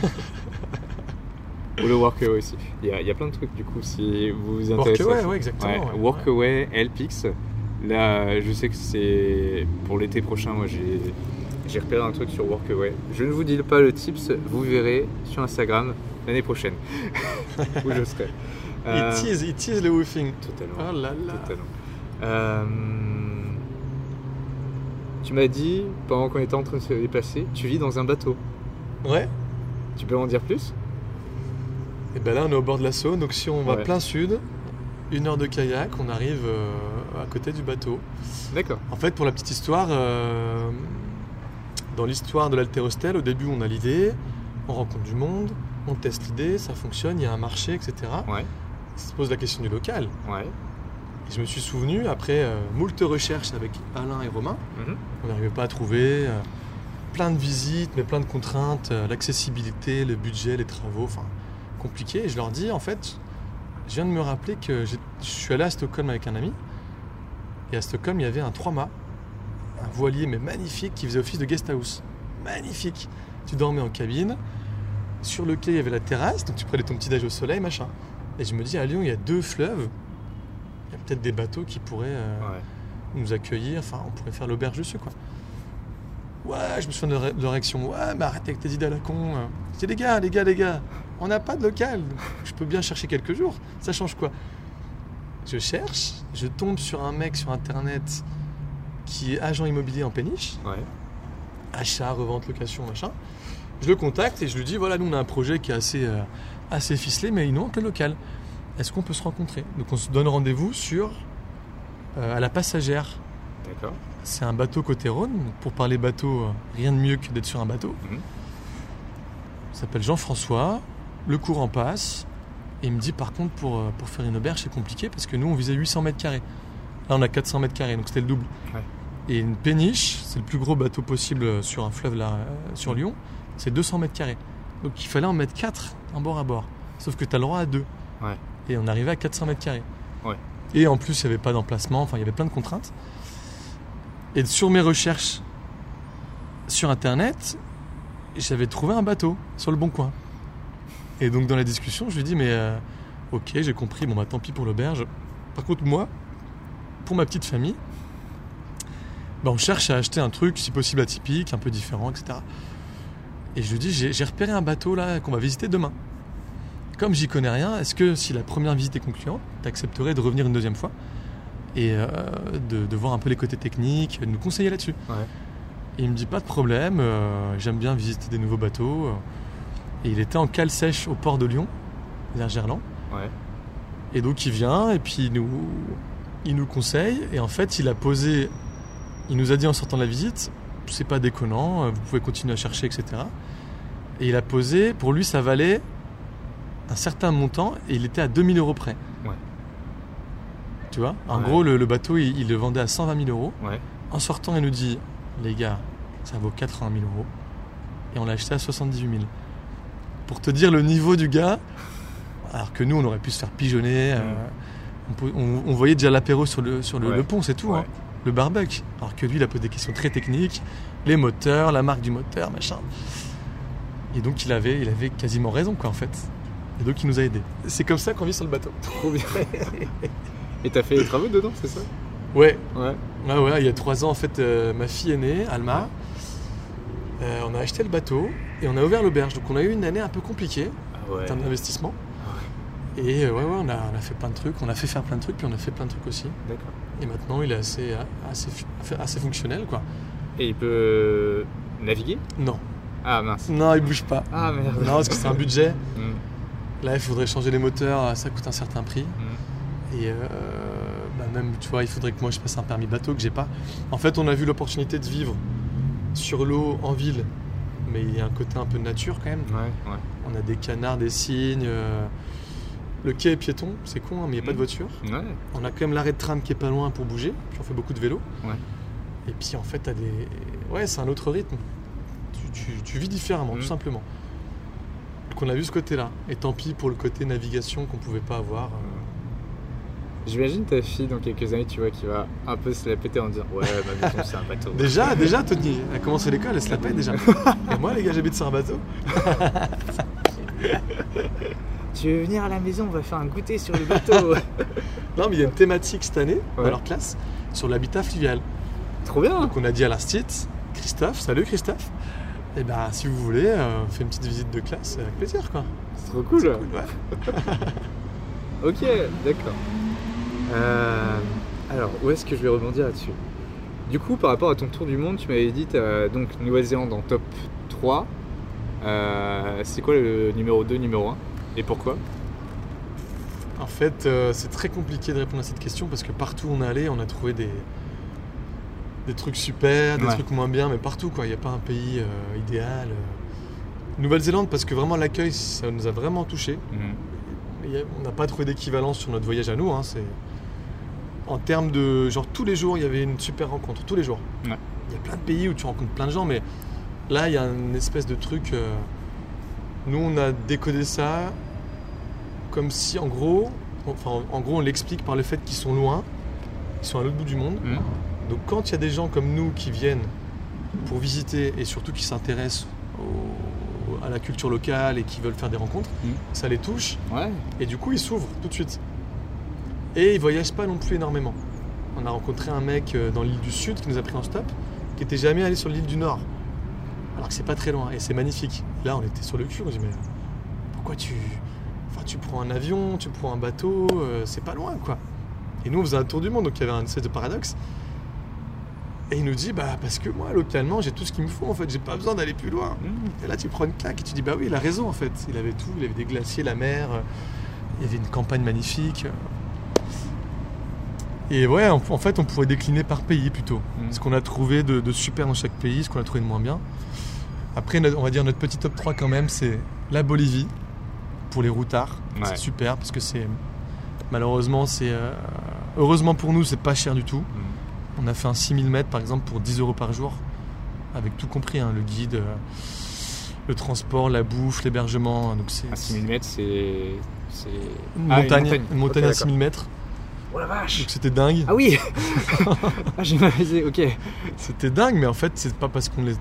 ouais. Ou le Workaway aussi. Il y, a, il y a plein de trucs du coup si vous vous intéressez. Workaway, ouais, exactement. Ouais. Workaway, Helpix. Là, je sais que c'est pour l'été prochain. Moi, j'ai j'ai repéré un truc sur Workaway. Je ne vous dis pas le tips, vous verrez sur Instagram l'année prochaine où je serai. Euh, Il tease, il tease le woofing. Totalement. Oh là là. Totalement. Euh, tu m'as dit, pendant qu'on était en train de se déplacer, tu vis dans un bateau. Ouais. Tu peux en dire plus? Et ben là, on est au bord de la Saône, donc si on va Ouais. plein sud, une heure de kayak, on arrive euh, à côté du bateau. D'accord. En fait, pour la petite histoire, euh, dans l'histoire de l'Alterostel, au début, on a l'idée, on rencontre du monde, on teste l'idée, ça fonctionne, il y a un marché, etc. Ouais. Ça se pose la question du local. Ouais. Et je me suis souvenu, après euh, moult recherches avec Alain et Romain, Mhm. on n'arrivait pas à trouver, euh, plein de visites, mais plein de contraintes, euh, l'accessibilité, le budget, les travaux, enfin, compliqué. Et je leur dis, en fait, je viens de me rappeler que je suis allé à Stockholm avec un ami, et à Stockholm, il y avait un trois-mâts, un voilier, mais magnifique, qui faisait office de guest house. Magnifique. Tu dormais en cabine, sur le quai, il y avait la terrasse, donc tu prenais ton petit déj au soleil, machin. Et je me dis, à Lyon, il y a deux fleuves, y a peut-être des bateaux qui pourraient euh, Ouais. nous accueillir, enfin on pourrait faire l'auberge dessus quoi. Ouais, je me souviens de, leur réaction, ouais mais arrête avec tes idées à la con. Je dis les gars, les gars, les gars, on n'a pas de local, je peux bien chercher quelques jours, ça change quoi? Je cherche, je tombe sur un mec sur internet qui est agent immobilier en péniche, Ouais. achat, revente, location, machin. Je le contacte et je lui dis voilà, nous on a un projet qui est assez, euh, assez ficelé, mais il nous manque le local. Est-ce qu'on peut se rencontrer? Donc on se donne rendez-vous sur euh, à la passagère. D'accord. C'est un bateau côté Rhône. Pour parler bateau, euh, rien de mieux que d'être sur un bateau. Mhm. Il s'appelle Jean-François. Le courant passe. Et il me dit par contre pour, euh, pour faire une auberge c'est compliqué parce que nous on visait 800 mètres carrés. Là on a 400 mètres carrés donc c'était le double. Ouais. Et une péniche, c'est le plus gros bateau possible sur un fleuve là, sur Lyon, c'est 200 mètres carrés. Donc il fallait en mettre 4 en bord à bord. Sauf que tu as le droit à 2. Ouais. Et on arrivait à 400 mètres carrés. Ouais. Et en plus il n'y avait pas d'emplacement, enfin il y avait plein de contraintes. Et sur mes recherches sur internet, j'avais trouvé un bateau sur le bon coin. Et donc dans la discussion, je lui dis mais euh, ok, j'ai compris, bon bah tant pis pour l'auberge. Par contre moi, pour ma petite famille, bah, on cherche à acheter un truc si possible atypique, un peu différent, etc. Et je lui dis j'ai j'ai repéré un bateau là qu'on va visiter demain. Comme j'y connais rien, est-ce que si la première visite est concluante, tu accepterais de revenir une deuxième fois et euh, de, de voir un peu les côtés techniques, de nous conseiller là-dessus Ouais. et il me dit pas de problème, euh, j'aime bien visiter des nouveaux bateaux. euh. Et il était en cale sèche au port de Lyon, vers Gerland. Ouais. Et donc il vient et puis il nous, il nous conseille. Et en fait, il a posé, il nous a dit en sortant de la visite, c'est pas déconnant, vous pouvez continuer à chercher, etc. Et il a posé, pour lui, ça valait un certain montant et il était à 2000 euros près. Ouais. Tu vois? En Ouais. gros, le, le bateau, il, il le vendait à 120 000 euros. Ouais. En sortant, il nous dit Les gars, ça vaut 80 000 euros. Et on l'a acheté à 78 000. Pour te dire le niveau du gars, alors que nous, on aurait pu se faire pigeonner. euh, on, pou- on- on voyait déjà l'apéro sur le, sur le, Ouais. le pont, c'est tout. Hein. Le barbecue. Alors que lui, il a posé des questions très techniques les moteurs, la marque du moteur, machin. Et donc, il avait, il avait quasiment raison, quoi, en fait. Et donc, il nous a aidés. C'est comme ça qu'on vit sur le bateau. Trop bien. Et t'as fait les travaux dedans, c'est ça? Ouais, Ouais. Ouais, ouais, il y a trois ans, en fait, euh, ma fille est née, Alma. Euh, on a acheté le bateau et on a ouvert l'auberge. Donc, on a eu une année un peu compliquée Ah en ouais. termes d'investissement. Et euh, ouais, ouais, on a, on a fait plein de trucs. On a fait faire plein de trucs, puis on a fait plein de trucs aussi. D'accord. Et maintenant, il est assez, assez, assez fonctionnel, quoi. Et il peut naviguer? Non, Ah mince. non, il bouge pas. Ah merde. Non, parce que c'est un budget. Mm, Là, il faudrait changer les moteurs, ça coûte un certain prix. mm. Et euh, bah, même, tu vois, il faudrait que moi je passe un permis bateau que j'ai pas. En fait, on a vu l'opportunité de vivre sur l'eau en ville, mais il y a un côté un peu nature quand même. Ouais, ouais. On a des canards, des cygnes. euh, Le quai est piéton, c'est con, hein, mais il n'y a pas de Mm. voiture. Ouais. On a quand même l'arrêt de tram qui est pas loin pour bouger, puis on fait beaucoup de vélo. Et puis en fait, t'as des. Ouais, c'est un autre rythme. Tu, tu- tu vis différemment, Mm. tout simplement. Donc on a vu ce côté-là. Et tant pis pour le côté navigation qu'on pouvait pas avoir. euh, J'imagine ta fille dans quelques années, tu vois, qui va un peu se la péter en disant Ouais, ma maison c'est un bateau. Déjà, déjà, Tony, elle a commencé l'école, elle se la paye déjà. Et moi, les gars, j'habite sur un bateau. Tu veux venir à la maison, on va faire un goûter sur le bateau. Non, mais il y a une thématique cette année, dans leur classe, sur l'habitat fluvial. Trop bien Donc, on a dit à l'instit, Christophe, salut Christophe. Et ben, si vous voulez, euh, on fait une petite visite de classe avec plaisir, quoi. C'est trop cool. Cool, ouais. Ok, d'accord. Euh, alors, où est-ce que je vais rebondir là-dessus? Du coup, par rapport à ton tour du monde, tu m'avais dit donc Nouvelle-Zélande en top 3. Euh, c'est quoi le numéro 2, numéro 1 Et pourquoi? En fait, c'est très compliqué de répondre à cette question parce que partout où on est allé, on a trouvé des, des trucs super, des Ouais. trucs moins bien, mais partout, quoi. Il n'y a pas un pays euh, idéal. euh. Nouvelle-Zélande, parce que vraiment l'accueil, ça nous a vraiment touché. A- On n'a pas trouvé d'équivalence sur notre voyage à nous. hein, c'est... En termes de. Genre, tous les jours, il y avait une super rencontre. Tous les jours. Ouais. Il y a plein de pays où tu rencontres plein de gens, mais là, il y a une espèce de truc. euh, Nous, on a décodé ça comme si, en gros. Enfin, en gros, on l'explique par le fait qu'ils sont loin. Ils sont à l'autre bout du monde. Mhm. Donc, quand il y a des gens comme nous qui viennent pour visiter et surtout qui s'intéressent à la culture locale et qui veulent faire des rencontres, Mhm. ça les touche. Ouais. Et du coup, il s'ouvre tout de suite. Et il voyage pas non plus énormément. On a rencontré un mec euh, dans l'île du Sud qui nous a pris en stop, qui était jamais allé sur l'île du Nord. Alors que c'est pas très loin et c'est magnifique. Là, on était sur le cul, on se dit mais pourquoi tu, enfin, tu prends un avion, tu prends un bateau, euh, c'est pas loin quoi. Et nous, on faisait un tour du monde, donc il y avait un espèce de paradoxe. Et il nous dit bah parce que moi, localement, j'ai tout ce qu'il me faut en fait, j'ai pas besoin d'aller plus loin. Mhm. Et là, tu prends une claque et tu dis, bah oui, il a raison en fait. Il avait tout, il avait des glaciers, la mer, euh, il y avait une campagne magnifique. Et ouais, en, en fait, on pourrait décliner par pays plutôt. Mhm. Ce qu'on a trouvé de, de super dans chaque pays, ce qu'on a trouvé de moins bien. Après, on va dire notre petit top 3 quand même, c'est la Bolivie pour les routards. Ouais. C'est super parce que c'est. Malheureusement, c'est. euh, heureusement pour nous, c'est pas cher du tout. Mhm. On a fait un 6000 mètres par exemple pour 10 euros par jour, avec tout compris, hein, le guide, euh, le transport, la bouffe, l'hébergement. Donc c'est À 6000 mètres, c'est. Ah, montagne, une montagne à d'accord. 6000 mètres. Oh la vache Donc c'était dingue. Ah oui Ah, j'ai mal visé, ok. C'était dingue, mais en fait, c'est pas parce qu'on est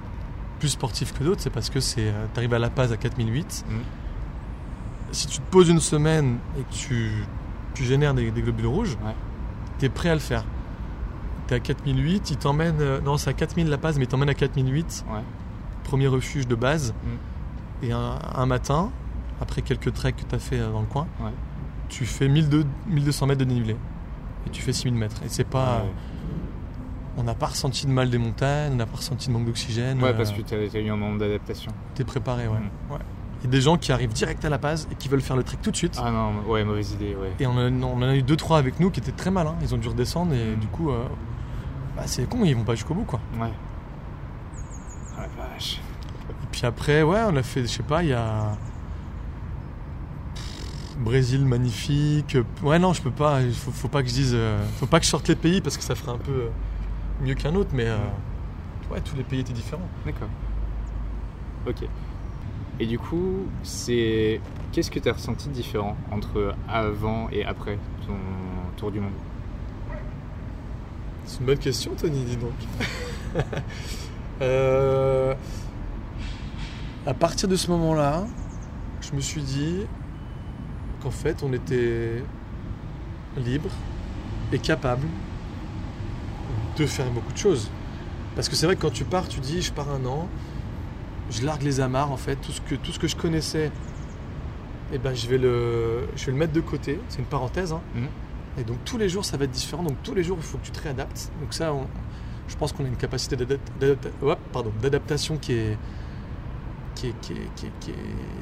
plus sportif que d'autres, c'est parce que c'est. euh, T'arrives à La Paz à 4008. Mhm. Si tu te poses une semaine et que tu, tu génères des, des globules rouges, Ouais. t'es prêt à le faire. T'es à 4008, il t'emmène. euh, Non, c'est à 4000 La Paz, mais il t'emmène à 4008. Ouais. premier refuge de base. Mm. Et un, un matin, après quelques treks que tu as fait euh, dans le coin, Ouais. tu fais 1200 1200 mètres de dénivelé. Et tu fais 6000 mètres. Et c'est pas. On n'a pas ressenti de mal des montagnes, on n'a pas ressenti de manque d'oxygène. Ouais, euh, parce que t'as t'as eu un moment d'adaptation. T'es préparé, ouais. Mm. ouais. Il y a des gens qui arrivent direct à La Paz et qui veulent faire le trek tout de suite. Ah non, ouais, mauvaise idée, ouais. Et on, en a- on en a eu 2-3 avec nous qui étaient très malins. Ils ont dû redescendre et Mm. du coup, euh, bah, c'est con, ils vont pas jusqu'au bout quoi. Ouais. Ah la vache. puis après, ouais, on a fait, je sais pas, il y a. Brésil magnifique. Ouais, non, je peux pas. Il faut, faut pas que je dise. euh, faut pas que je sorte les pays parce que ça ferait un peu euh, mieux qu'un autre, mais. euh, ouais, tous les pays étaient différents. D'accord. Ok. Et du coup, c'est qu'est-ce que tu as ressenti de différent entre avant et après ton tour du monde? C'est une bonne question, Tony, dis donc. Euh, à partir de ce moment-là, je me suis dit qu'en fait, on était libre et capable de faire beaucoup de choses. Parce que c'est vrai que quand tu pars, tu dis, je pars un an, je largue les amarres, en fait, tout ce que, tout ce que je connaissais, eh ben, je, vais le, je vais le mettre de côté. C'est une parenthèse. hein. Mhm. Et donc tous les jours, ça va être différent. Donc tous les jours, il faut que tu te réadaptes. Donc ça, on- je pense qu'on a une capacité d'adaptation qui est, qui, est, qui, est, qui, est,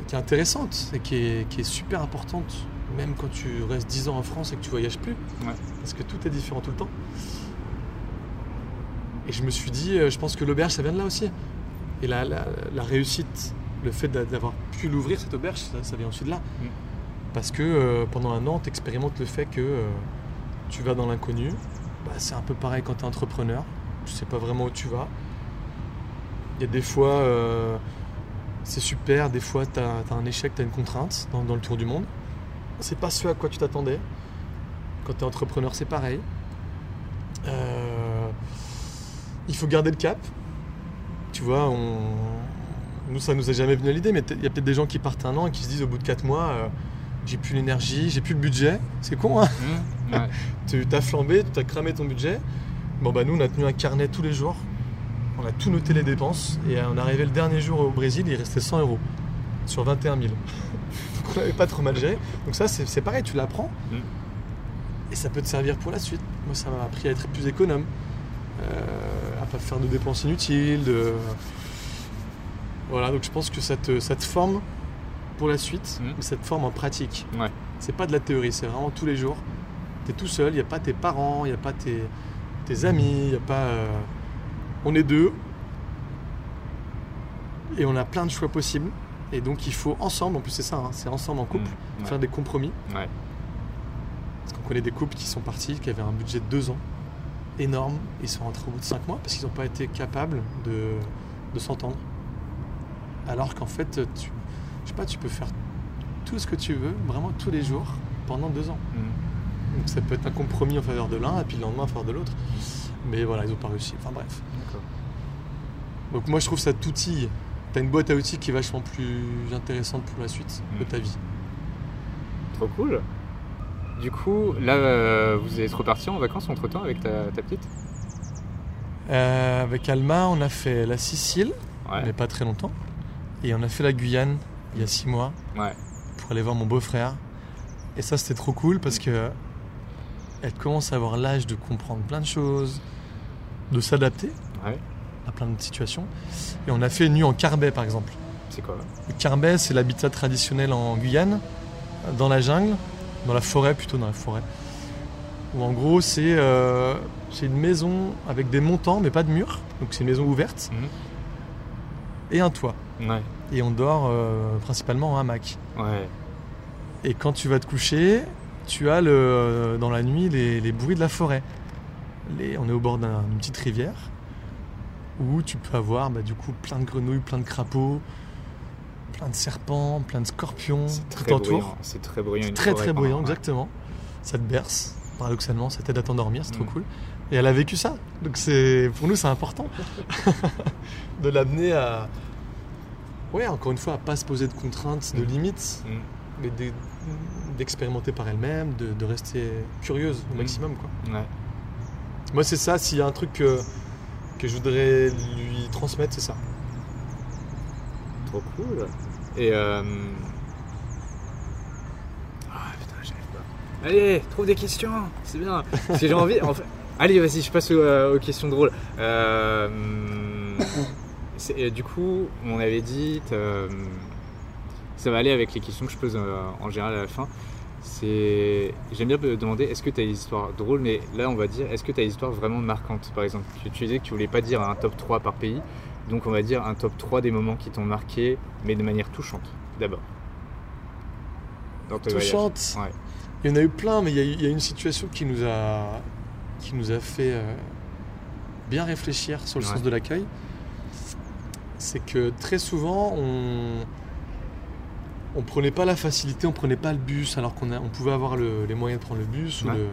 qui intéressante et qui est, qui est super importante, même quand tu restes 10 ans en France et que tu voyages plus. Ouais. Parce que tout est différent tout le temps. Et je me suis dit, euh, je pense que l'auberge, ça vient de là aussi. Et la, la, la réussite, le fait d'a- d'avoir pu l'ouvrir, cette auberge, ça, ça vient aussi de là. Mm. Parce que euh, pendant un an, tu expérimentes le fait que euh, tu vas dans l'inconnu. Bah, c'est un peu pareil quand tu es entrepreneur. Tu sais pas vraiment où tu vas. Il y a des fois, euh, c'est super. Des fois, tu as, un échec, tu as une contrainte dans, le tour du monde. C'est pas ce à quoi tu t'attendais. Quand tu es entrepreneur, c'est pareil. Il faut garder le cap. Tu vois, nous, ça nous a jamais venu à l'idée, mais il y a peut-être des gens qui partent un an et qui se disent au bout de 4 mois, j'ai plus l'énergie, j'ai plus le budget. C'est con, hein Mmh, ouais. Tu t'as flambé, tu as cramé ton budget. Bon, bah nous, on a tenu un carnet tous les jours. On a tout noté les dépenses. Et euh, on est arrivé le dernier jour au Brésil, il restait 100 euros sur 21 000. Donc on n'avait pas trop mal géré. Donc ça, c'est pareil, tu l'apprends. Mm. Et ça peut te servir pour la suite. Moi, ça m'a appris à être plus économe. Euh, à pas faire de dépenses inutiles. De... Voilà, donc je pense que ça te, ça te forme pour la suite, Mm. mais ça te forme en pratique. Ouais. C'est pas de la théorie, c'est vraiment tous les jours. Tu es tout seul, il n'y a pas tes parents, il n'y a pas tes, tes amis, il n'y a pas. euh, On est deux. Et on a plein de choix possibles. Et donc il faut ensemble, en plus c'est ça, hein, c'est ensemble en couple, Mmh, ouais. faire des compromis. Ouais. Parce qu'on connaît des couples qui sont partis, qui avaient un budget de deux ans, énorme, ils sont rentrés au bout de cinq mois parce qu'ils n'ont pas été capables de, de s'entendre. Alors qu'en fait, tu, sais pas, tu peux faire tout ce que tu veux, vraiment tous les jours, pendant deux ans. Mmh. Donc ça peut être un compromis en faveur de l'un et puis le lendemain en faveur de l'autre. Mais voilà, ils n'ont pas réussi. Enfin bref. Donc moi je trouve ça t'outille. T'as une boîte à outils qui est vachement plus intéressante pour la suite de Mm. ta vie. Trop cool. Du coup, là, euh, vous êtes reparti en vacances entre temps avec ta, ta petite? Euh, avec Alma, on a fait la Sicile, Ouais. mais pas très longtemps. Et on a fait la Guyane il y a six mois Ouais. pour aller voir mon beau-frère. Et ça c'était trop cool parce que elle commence à avoir l'âge de comprendre plein de choses, de s'adapter Ouais. à plein de situations. Et on a fait une nuit en Carbet par exemple. C'est quoi Le Carbet, c'est l'habitat traditionnel en Guyane, dans la jungle, dans la forêt plutôt, dans la forêt. Où en gros, c'est euh, une maison avec des montants, mais pas de murs. Donc c'est une maison ouverte Mhm. et un toit. Ouais. Et on dort euh, principalement en hamac. Ouais. Et quand tu vas te coucher, tu as le, dans la nuit les, les bruits de la forêt. Les- on est au bord d'un- d'une petite rivière où tu peux avoir bah, du coup plein de grenouilles, plein de crapauds, plein de serpents, plein de scorpions C'est tout autour. C'est très bruyant. une Très très bruyant, exactement. Ça te berce, paradoxalement, ça t'aide à t'endormir, c'est trop Mm. cool. Et elle a vécu ça. Donc c'est pour nous c'est important de l'amener à ouais, encore une fois à pas se poser de contraintes, de Mm. limites, Mm. mais d'e- d'expérimenter par elle-même, de, de rester curieuse au Mm. maximum quoi. Ouais. Moi c'est ça, s'il y a un truc que, que je voudrais lui transmettre, c'est ça. Trop cool. Et euh... Ah putain, j'arrive pas. Allez, trouve des questions, c'est bien. Parce que j'ai envie. en fait- Allez, vas-y, je passe aux, euh, aux questions drôles. Euh... euh, du coup, on avait dit, t'as- ça va aller avec les questions que je pose euh, en général à la fin. C'est, j'aime bien me demander, est-ce que tu as des histoires drôles, mais là on va dire, est-ce que tu as des histoires vraiment marquantes? Par exemple, tu, tu disais que tu voulais pas dire un top 3 par pays, Donc on va dire un top 3 des moments qui t'ont marqué, mais de manière touchante, d'abord. Touchante? Ouais. Il y en a eu plein, mais il y a, eu- il y a une situation qui nous a, qui nous a fait euh, bien réfléchir sur le Ouais. sens de l'accueil. C'est que très souvent, on on prenait pas la facilité, on prenait pas le bus, alors qu'on on pouvait avoir le- les moyens de prendre le bus ou, le,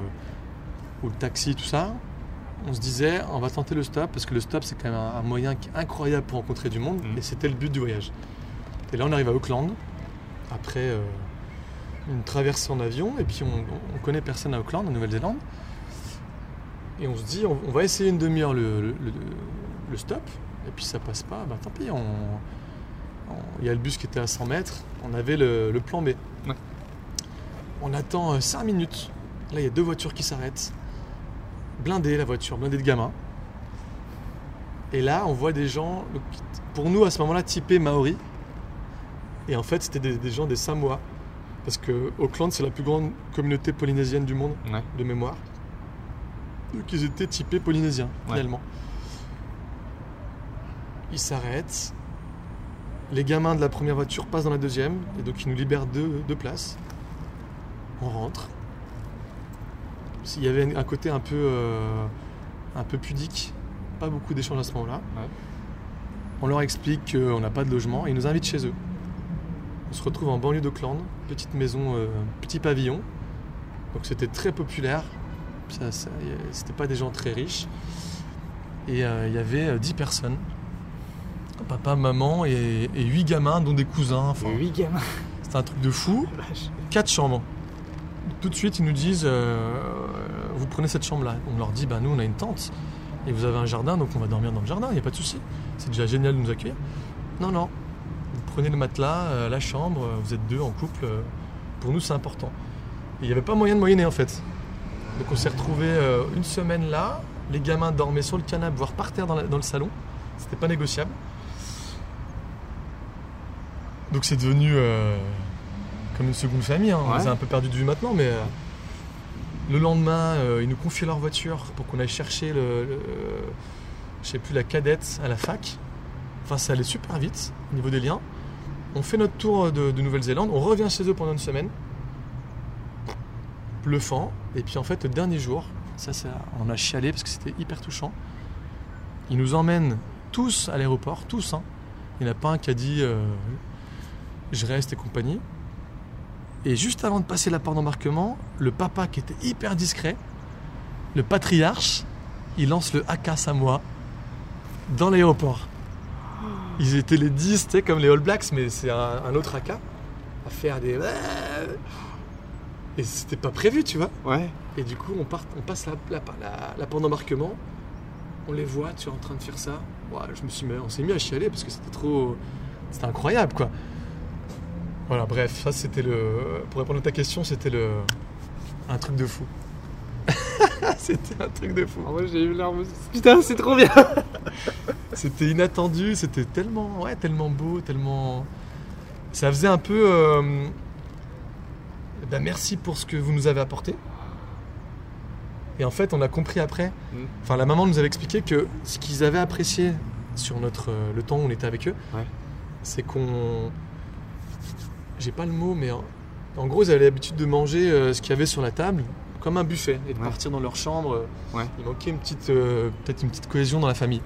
ou le taxi, tout ça. On se disait, on va tenter le stop, parce que le stop, c'est quand même un, un moyen incroyable pour rencontrer du monde, Mhm. et c'était le but du voyage. Et là, on arrive à Auckland, après euh, une traversée en avion, et puis on, on connaît personne à Auckland, en Nouvelle-Zélande. Et on se dit, on, on va essayer une demi-heure le stop, et puis ça passe pas, bah tant pis, on, il y a le bus qui était à 100 mètres, on avait le, le plan B. Ouais. On attend 5 minutes, là il y a deux voitures qui s'arrêtent, blindée la voiture, blindée de gamins. Et là on voit des gens, pour nous à ce moment-là typés Maori, et en fait c'était des, des gens des Samoa, parce que Auckland c'est la plus grande communauté polynésienne du monde Ouais. de mémoire. Donc ils étaient typés polynésiens, Ouais. finalement. Ils s'arrêtent. Les gamins de la première voiture passent dans la deuxième, et donc ils nous libèrent deux, deux places. On rentre. Il y avait un côté un peu, euh, un peu pudique, pas beaucoup d'échanges à ce moment-là. Ouais. On leur explique qu'on n'a pas de logement et ils nous invitent chez eux. On se retrouve en banlieue d'Auckland, petite maison, euh, petit pavillon. Donc c'était très populaire. Ça, ça- c'était pas des gens très riches. Et euh, il y avait euh, 10 personnes. Papa, maman et, 8 gamins, dont des cousins. Enfin, 8 gamins. c'était un truc de fou. Vache. 4 chambres. Tout de suite, ils nous disent euh, Vous prenez cette chambre-là. On leur dit Bah, nous, on a une tente. Et vous avez un jardin, donc on va dormir dans le jardin, il n'y a pas de souci. C'est déjà génial de nous accueillir. Non, non. Vous prenez le matelas, euh, la chambre, euh, vous êtes deux en couple. euh, pour nous, c'est important. Et il n'y avait pas moyen de moyenner, en fait. Donc on s'est retrouvés euh, une semaine là. Les gamins dormaient sur le canapé, voire par terre dans, la- dans le salon. C'était pas négociable. Donc c'est devenu euh, comme une seconde famille. hein. On les a un peu perdus de vue maintenant, mais euh, le lendemain, euh, ils nous confient leur voiture pour qu'on aille chercher le, le- je sais plus, la cadette à la fac. Enfin, ça allait super vite au niveau des liens. On fait notre tour de, de Nouvelle-Zélande, on revient chez eux pendant une semaine. Bluffant. Et puis en fait, le dernier jour, ça, ça on a chialé parce que c'était hyper touchant. Ils nous emmènent tous à l'aéroport, tous. hein. Il n'y en a pas un qui a dit euh, je reste et compagnie. Et juste avant de passer la porte d'embarquement, le papa qui était hyper discret, le patriarche, il lance le haka Samoa dans l'aéroport. Ils étaient les 10, tu comme les All Blacks, mais c'est un, un autre haka, à faire des. Et c'était pas prévu, tu vois. Ouais. Et du coup, on, part, on passe la, la, la- la porte d'embarquement, on les voit, tu es en train de faire ça. Ouais, je me suis mis, on s'est mis à chialer parce que c'était trop. C'était incroyable, quoi. Voilà, bref, ça c'était le. Pour répondre à ta question, c'était le. Un truc de fou. c'était un truc de fou. moi j'ai eu l'arme. Putain, c'est trop bien. C'était inattendu, c'était tellement, ouais, tellement beau, tellement. Ça faisait un peu. euh, ben, merci pour ce que vous nous avez apporté. Et en fait, on a compris après. Mm. Enfin, la maman nous avait expliqué que ce qu'ils avaient apprécié sur notre euh, le temps où on était avec eux, Ouais. c'est qu'on. J'ai pas le mot, mais en, en gros, ils avaient l'habitude de manger euh, ce qu'il y avait sur la table comme un buffet et de Ouais. partir dans leur chambre. Ouais. Il manquait une petite, euh, peut-être une petite cohésion dans la famille.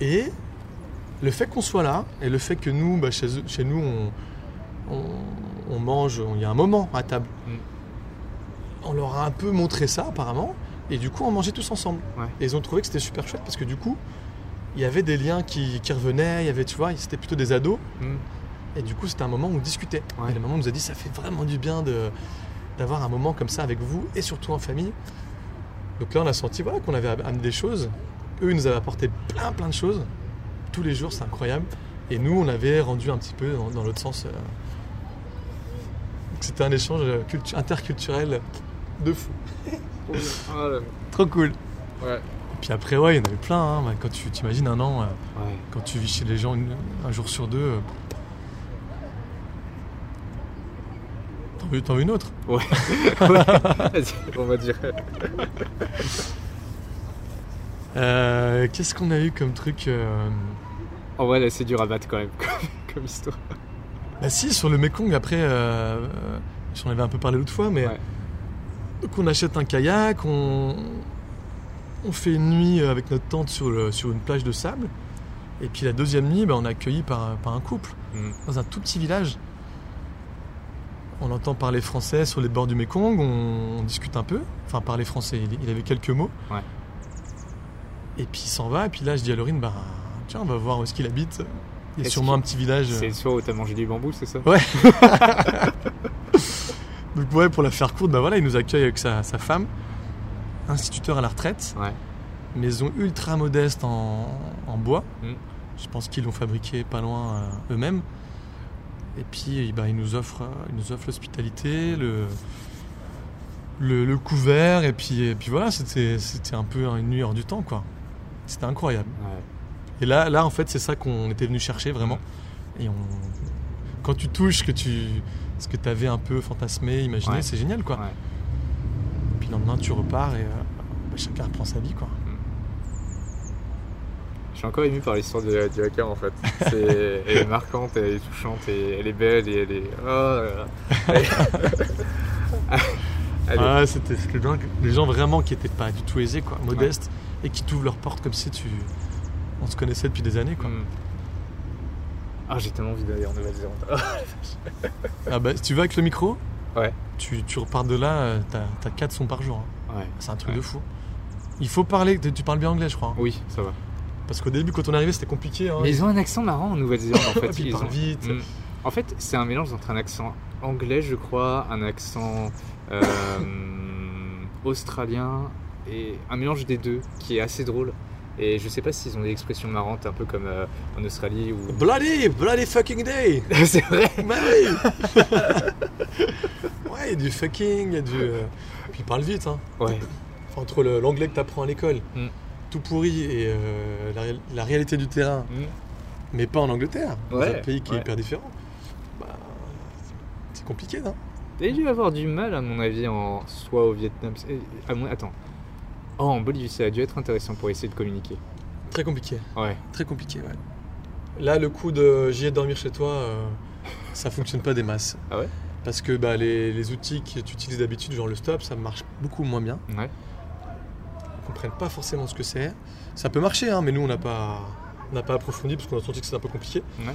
Et le fait qu'on soit là, et le fait que nous, bah, chez, chez nous, on, on- on mange, il y a un moment à table, Mm. on leur a un peu montré ça apparemment, et du coup on mangeait tous ensemble. Ouais. Et ils ont trouvé que c'était super chouette parce que du coup, il y avait des liens qui, qui revenaient, il y avait, tu vois, c'était plutôt des ados, Mm. Et du coup c'était un moment où on discutait. Ouais. Et la maman nous a dit, ça fait vraiment du bien de d'avoir un moment comme ça avec vous, et surtout en famille. Donc là on a senti voilà, qu'on avait amené des choses, eux ils nous avaient apporté plein plein de choses, tous les jours c'est incroyable, et nous on avait rendu un petit peu dans, dans l'autre sens. euh. Donc c'était un échange euh, cultu- interculturel de fou. Trop cool. Ouais. Et puis après, ouais, il y en avait plein. hein. Quand tu t'imagines un an, euh, Ouais. quand tu vis chez les gens une- un jour sur deux, t'en veux, une autre Ouais. Vas-y, on va dire. Euh, Qu'est-ce qu'on a eu comme truc euh, En vrai, là, c'est dur à battre quand même, comme, comme histoire. Bah si, sur le Mekong, après, euh, euh, j'en avais un peu parlé l'autre fois, mais Ouais. donc on achète un kayak, on, on fait une nuit avec notre tente sur, le- sur une plage de sable, et puis la deuxième nuit, bah, on est accueilli par, par un couple Mm. dans un tout petit village. On entend parler français sur les bords du Mekong, on, on discute un peu, enfin parler français, il, il avait quelques mots. Ouais. Et puis il s'en va, et puis là je dis à Laurine, bah tiens, on va voir où est-ce qu'il habite. Il y a sûrement un petit village. euh, C'est le soir où t'as mangé du bambou, c'est ça? Ouais. Donc ouais, pour la faire courte, bah voilà, il nous accueille avec sa, sa femme, instituteur à la retraite, Ouais. maison ultra modeste en, en bois. Mm. Je pense qu'ils l'ont fabriqué pas loin euh, eux-mêmes. Et puis bah, il nous offre, euh, il nous offre l'hospitalité, le, le, le couvert, et puis, et puis voilà, c'était, c'était un peu une nuit hors du temps, quoi. C'était incroyable. Ouais. Et là, là en fait, c'est ça qu'on était venu chercher vraiment. Et on... quand tu touches que tu... ce que tu avais un peu fantasmé, imaginé, Ouais. c'est génial quoi. Ouais. Puis le lendemain, tu repars et euh, bah, chacun reprend sa vie quoi. Je suis encore ému par l'histoire du, du hacker en fait. C'est- elle est marquante, elle est touchante, et elle est belle et elle est. Oh là là. Elle Ah, c'était. Les gens vraiment qui étaient pas du tout aisés quoi, modestes, et qui t'ouvrent leurs portes comme si tu... on se connaissait depuis des années quoi. Mm. Ah, j'ai tellement envie d'aller en Nouvelle-Zélande. Ah, Ah bah, si tu vas avec le micro, Ouais. tu, tu repars de là, euh, t'as t'as 4 sons par jour. hein. Ouais. C'est un truc Ouais. de fou. Il faut parler, tu tu parles bien anglais je crois. hein. Oui, ça va. Parce qu'au début quand on est arrivé c'était compliqué. hein. Mais ils ont un accent marrant en Nouvelle-Zélande en fait. ils Ils parlent ont- vite. Mm. En fait, c'est un mélange entre un accent anglais, je crois, un accent euh, australien et un mélange des deux qui est assez drôle. Et je sais pas s'ils ont des expressions marrantes, un peu comme euh, en Australie ou. Bloody, bloody fucking day c'est vrai! Bah oui Ouais, il y a du fucking, il y a du... euh, Puis il parle vite, hein. Ouais. Enfin, entre l'anglais que t'apprends à l'école, Mm. Tout pourri, et euh, la, ré- la réalité du terrain, Mm. mais pas en Angleterre, dans Ouais, un pays qui ouais. est hyper différent, bah, c'est compliqué, non? T'as dû avoir du mal, à mon avis, en soit au Vietnam. c'est- à mon- Attends. Oh, en Bolivie, ça a dû être intéressant pour essayer de communiquer. Très compliqué, Ouais. très compliqué, ouais. Là, le coup de j'y ai dormir chez toi, euh, ça fonctionne pas des masses. Ah ouais? Parce que bah, les, les outils que tu utilises d'habitude, genre le stop, ça marche beaucoup moins bien. Ouais. Comprennent pas forcément ce que c'est. Ça peut marcher, hein, mais nous on n'a pas, on n'a pas approfondi parce qu'on a senti que c'était un peu compliqué. Ouais.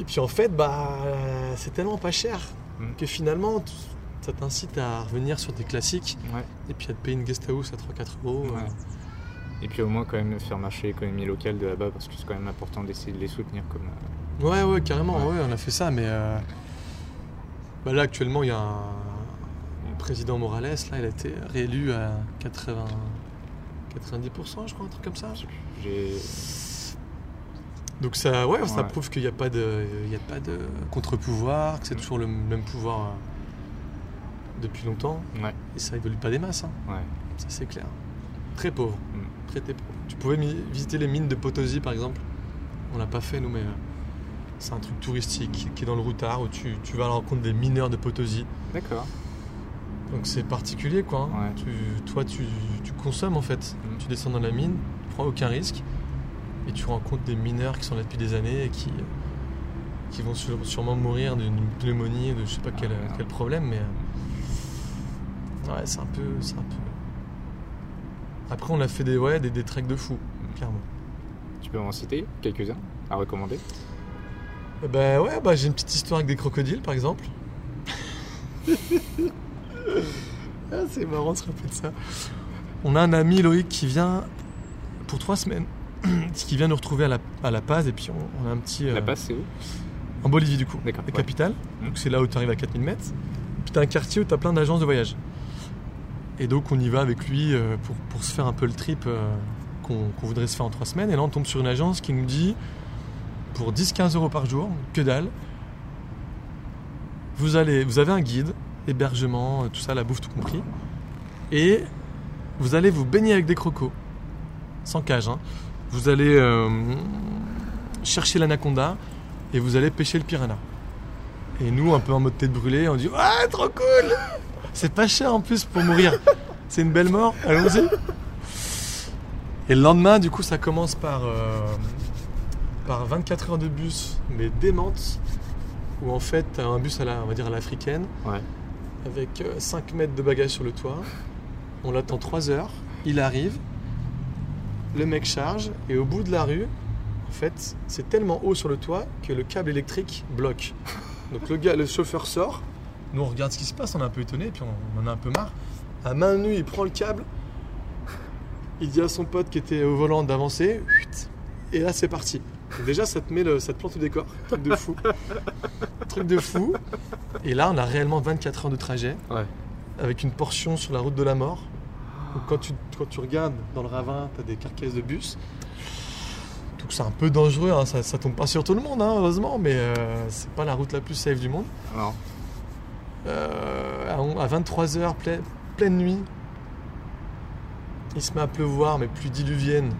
Et puis en fait, bah, c'est tellement pas cher Mm. que finalement, ça t'incite à revenir sur des classiques Ouais. et puis à te payer une guest house à 3-4 euros. euh. Et puis au moins, quand même, faire marcher l'économie locale de là-bas parce que c'est quand même important d'essayer de les soutenir comme. euh, Ouais, ouais, carrément, Ouais. ouais, on a fait ça, mais euh, bah là actuellement, il y a un, le président Morales, là, il a été réélu à 80, 90%, je crois, un truc comme ça. Donc ça, ouais, ça prouve qu'il n'y a pas de, il y a pas de contre-pouvoir, que c'est Mm. toujours le même pouvoir euh, depuis longtemps, Ouais. et ça évolue pas des masses, hein, Ouais. ça c'est clair. Très pauvre, Mm. très, très pauvre. Tu pouvais visiter les mines de Potosi par exemple, on l'a pas fait nous, mais euh, c'est un truc touristique qui- qui est dans le routard où tu, tu vas à la rencontre des mineurs de Potosi. D'accord. Donc c'est particulier quoi. hein. Ouais. Tu, toi tu, tu consommes en fait. Mm. Tu descends dans la mine, tu prends aucun risque et tu rencontres des mineurs qui sont là depuis des années et qui, qui vont sûre- sûrement mourir d'une pneumonie, de je sais pas quel, Ah, quel problème, mais euh, ouais c'est un peu, c'est un peu. Après on a fait des ouais des, des treks de fou, clairement. Tu peux m'en citer quelques-uns à recommander? Eh Ben ouais bah j'ai une petite histoire avec des crocodiles par exemple. ah, c'est marrant de se rappeler de ça. On a un ami Loïc qui vient pour trois semaines, qui vient nous retrouver à la, à la Paz et puis on, on a un petit... euh, La passe, c'est où? En Bolivie du coup, D'accord. la ouais. capitale. Mhm. Donc c'est là où tu arrives à 4000 mètres. Puis t'as un quartier où t'as plein d'agences de voyage. Et donc on y va avec lui euh, pour, pour se faire un peu le trip euh, qu'on qu'on voudrait se faire en trois semaines. Et là on tombe sur une agence qui nous dit pour 10-15 euros par jour, que dalle, vous, allez, vous avez un guide, hébergement, euh, tout ça, la bouffe tout compris. Et vous allez vous baigner avec des crocos, sans cage. hein. Vous allez euh, chercher l'anaconda et vous allez pêcher le piranha. Et nous, un peu en mode tête brûlée, on dit Ouais, trop cool C'est pas cher en plus pour mourir. C'est une belle mort, allons-y. Et le lendemain, du coup, ça commence par, euh, par 24 heures de bus, mais démente, où en fait, un bus à la, on va dire à l'africaine, Ouais. Avec euh, 5 mètres de bagages sur le toit. On l'attend 3 heures, il arrive, le mec charge, et au bout de la rue, en fait, c'est tellement haut sur le toit que le câble électrique bloque. Donc le gars, le chauffeur sort, nous on regarde ce qui se passe, on est un peu étonné, puis on, en a un peu marre. À main nue, il prend le câble, il dit à son pote qui était au volant d'avancer, et là c'est parti. Déjà ça te met le, ça te plante au décor, truc de fou. truc de fou. Et là on a réellement 24 heures de trajet, Ouais. avec une portion sur la route de la mort. Donc quand tu, quand tu regardes dans le ravin, tu as des carcasses de bus. Donc c'est un peu dangereux, hein, ça, ça tombe pas sur tout le monde, hein, heureusement, mais euh, c'est pas la route la plus safe du monde. Non. Euh, à on- à 23h, pleine nuit, il se met à pleuvoir, mais plus diluvienne.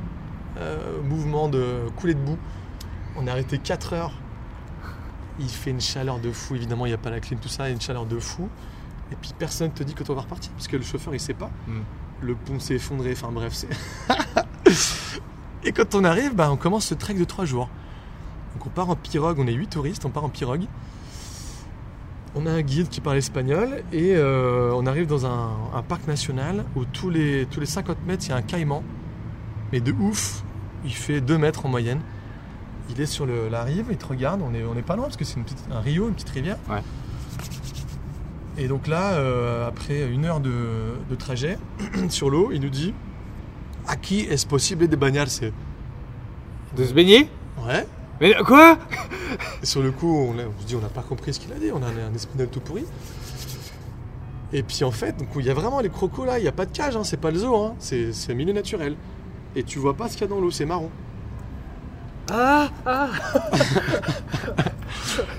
Euh, mouvement de coulée de boue. On est arrêté 4 heures. Il fait une chaleur de fou, évidemment, il n'y a pas la clim, tout ça, il y a une chaleur de fou. Et puis personne ne te dit que tu vas repartir, parce que le chauffeur il sait pas. Mm. Le pont s'est effondré, enfin bref, c'est. Et quand on arrive, bah, on commence ce trek de 3 jours. Donc on part en pirogue, on est 8 touristes, on part en pirogue. On a un guide qui parle espagnol et euh, on arrive dans un, un parc national où tous les, tous les 50 mètres il y a un caïman. Mais de ouf, il fait 2 mètres en moyenne. Il est sur le- la rive, il te regarde, on est, on est pas loin parce que c'est une petite- un rio, une petite rivière. Ouais. Et donc là, euh, après une heure de, de trajet sur l'eau, il nous dit À qui est-ce possible de bagnarse? De se baigner? Ouais. Mais quoi? Et sur le coup, on, se dit, on n'a pas compris ce qu'il a dit, on a un, un espagnol tout pourri. Et puis en fait, donc, il y a vraiment les crocos là, il n'y a pas de cage, hein, c'est pas le zoo, hein, c'est milieu naturel. Et tu vois pas ce qu'il y a dans l'eau, c'est marron. Ah Ah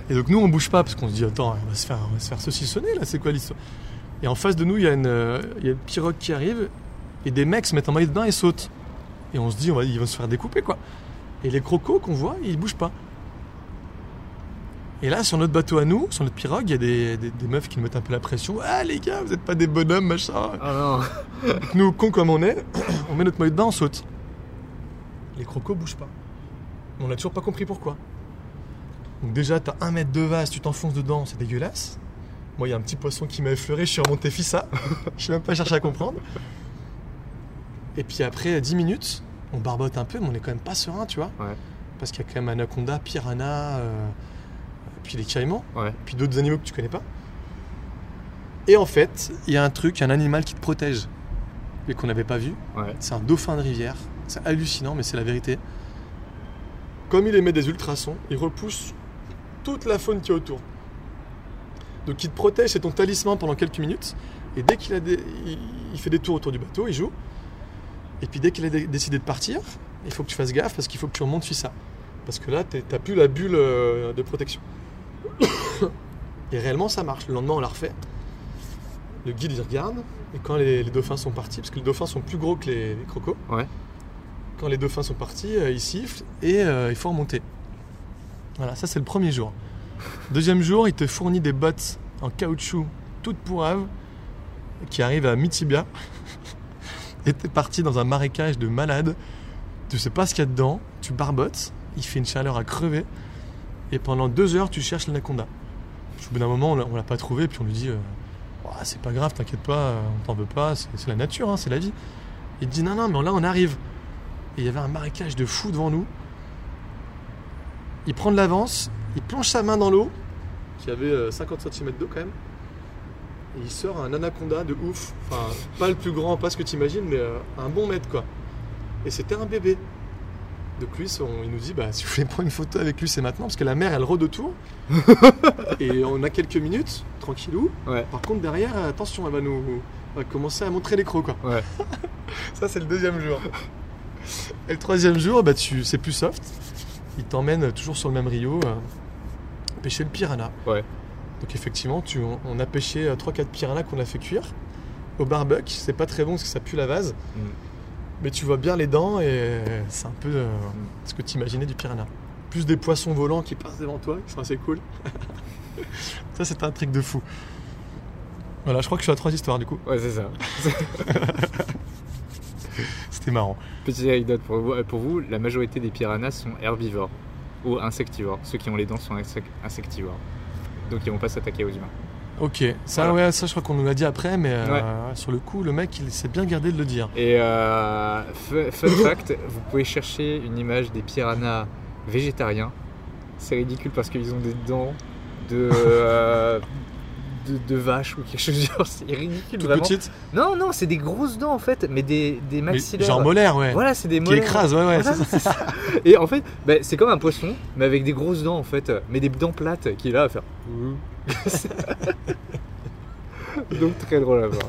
Et donc nous, on bouge pas parce qu'on se dit, attends, on va se faire, on va se faire saucissonner là, c'est quoi l'histoire? Et en face de nous, il y, a une, euh, il y a une pirogue qui arrive et des mecs se mettent en maillot de bain et sautent. Et on se dit, on va, ils vont se faire découper quoi. Et les crocos qu'on voit, ils bougent pas. Et là, sur notre bateau à nous, sur notre pirogue, il y a des, des- des meufs qui nous mettent un peu la pression. Ah les gars, vous êtes pas des bonhommes, machin. Oh non nous, cons comme on est, on met notre maillot de bain, on saute. Les crocos bougent pas. On n'a toujours pas compris pourquoi. Donc déjà, t'as un mètre de vase, tu t'enfonces dedans, c'est dégueulasse. Moi, il y a un petit poisson qui m'a effleuré, je suis remonté fissa. je suis même pas cherché à comprendre. Et puis après 10 minutes, on barbote un peu, mais on est quand même pas serein, tu vois. Ouais. Parce qu'il y a quand même anaconda, piranha, euh, puis les caïmans Ouais. puis d'autres animaux que tu connais pas. Et en fait, il y a un truc, un animal qui te protège, mais qu'on n'avait pas vu. Ouais. C'est un dauphin de rivière. C'est hallucinant, mais c'est la vérité. Comme il émet des ultrasons, il repousse toute la faune qui est autour. Donc il te protège, c'est ton talisman pendant quelques minutes. Et dès qu'il a fait des tours autour du bateau, il joue. Et puis dès qu'il a dé- décidé de partir, il faut que tu fasses gaffe parce qu'il faut que tu remontes ça. Parce que là, t'as plus la bulle euh, de protection. Et réellement, ça marche. Le lendemain, on l'a refait. Le guide, il regarde. Et quand les, les dauphins sont partis, parce que les dauphins sont plus gros que les, les crocos, Ouais. Quand les dauphins sont partis, euh, ils sifflent et euh, il faut remonter. Voilà, ça c'est le premier jour. Deuxième jour, il te fournit des bottes en caoutchouc toutes pourraves qui arrivent à Mitibia. et t'es parti dans un marécage de malades. Tu sais pas ce qu'il y a dedans, tu barbotes, il fait une chaleur à crever. Et pendant deux heures, tu cherches l'anaconda. Au bout d'un moment, on l'a- pas trouvé, puis on lui dit euh, C'est pas grave, t'inquiète pas, euh, on t'en veut pas, c'est c'est la nature, hein, c'est la vie. Il dit Non, non, mais là on arrive. Et il y avait un marécage de fou devant nous. Il prend de l'avance, il plonge sa main dans l'eau, qui avait euh, 50 cm d'eau quand même. Et il sort un anaconda de ouf. Enfin, pas le plus grand, pas ce que tu imagines, mais euh, un bon mètre quoi. Et c'était un bébé. Donc lui, il nous dit bah, si vous voulez prendre une photo avec lui, c'est maintenant, parce que la mer elle rôde autour. et on a quelques minutes, tranquillou. Ouais. Par contre, derrière, attention, elle va nous elle va commencer à montrer les crocs quoi. Ouais. Ça, c'est le deuxième jour. Et le troisième jour, bah, tu, c'est plus soft. Il t'emmène toujours sur le même rio euh, pêcher le piranha. Ouais. Donc effectivement, tu, on, on a pêché 3-4 piranhas qu'on a fait cuire au barbecue. C'est pas très bon parce que ça pue la vase. Mm. Mais tu vois bien les dents et c'est un peu euh, ce que tu imaginais du piranha. Plus des poissons volants qui passent devant toi, qui sont assez cool. ça, c'est un truc de fou. Voilà, je crois que je suis à trois histoires du coup. Ouais, c'est ça. C'était marrant. Petite anecdote pour vous, pour vous, la majorité des piranhas sont herbivores ou insectivores. Ceux qui ont les dents sont insec- insectivores. Donc ils vont pas s'attaquer aux humains. Ok, ça, Voilà. ouais, ça je crois qu'on nous l'a dit après, mais euh, Ouais. sur le coup, le mec, il s'est bien gardé de le dire. Et euh, fu- fun fact, vous pouvez chercher une image des piranhas végétariens. C'est ridicule parce qu'ils ont des dents de, euh, de, de vache ou quelque chose genre. C'est ridicule Toute vraiment. petite, Non, non, c'est des grosses dents en fait, mais des, des maxillaires. genre molaire, ouais. Voilà, c'est des qui molaires. écrase, ouais, ouais. Voilà, c'est ça. Et en fait, bah, c'est comme un poisson, mais avec des grosses dents en fait, mais des dents plates qui est là à faire. Donc très drôle à voir.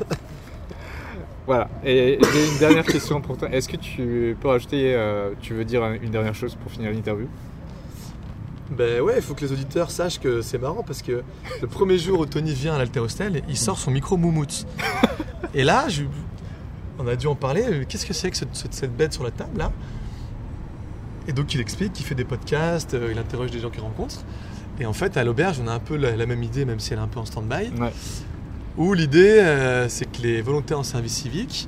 Voilà. Et j'ai une dernière question pour toi. Est-ce que tu peux rajouter, euh, tu veux dire une dernière chose pour finir l'interview? Ben ouais, il faut que les auditeurs sachent que c'est marrant parce que le premier jour où Tony vient à l'Alterostel, il sort son micro moumoute. Et là, je- on a dû en parler. euh, Qu'est-ce que c'est que cette, bête sur la table là? Et donc il explique qu'il fait des podcasts, euh, il interroge des gens qu'il rencontre. Et en fait, à l'auberge, on a un peu la, la même idée, même si elle est un peu en stand-by. Ouais. Où l'idée, euh, c'est que les volontaires en service civique,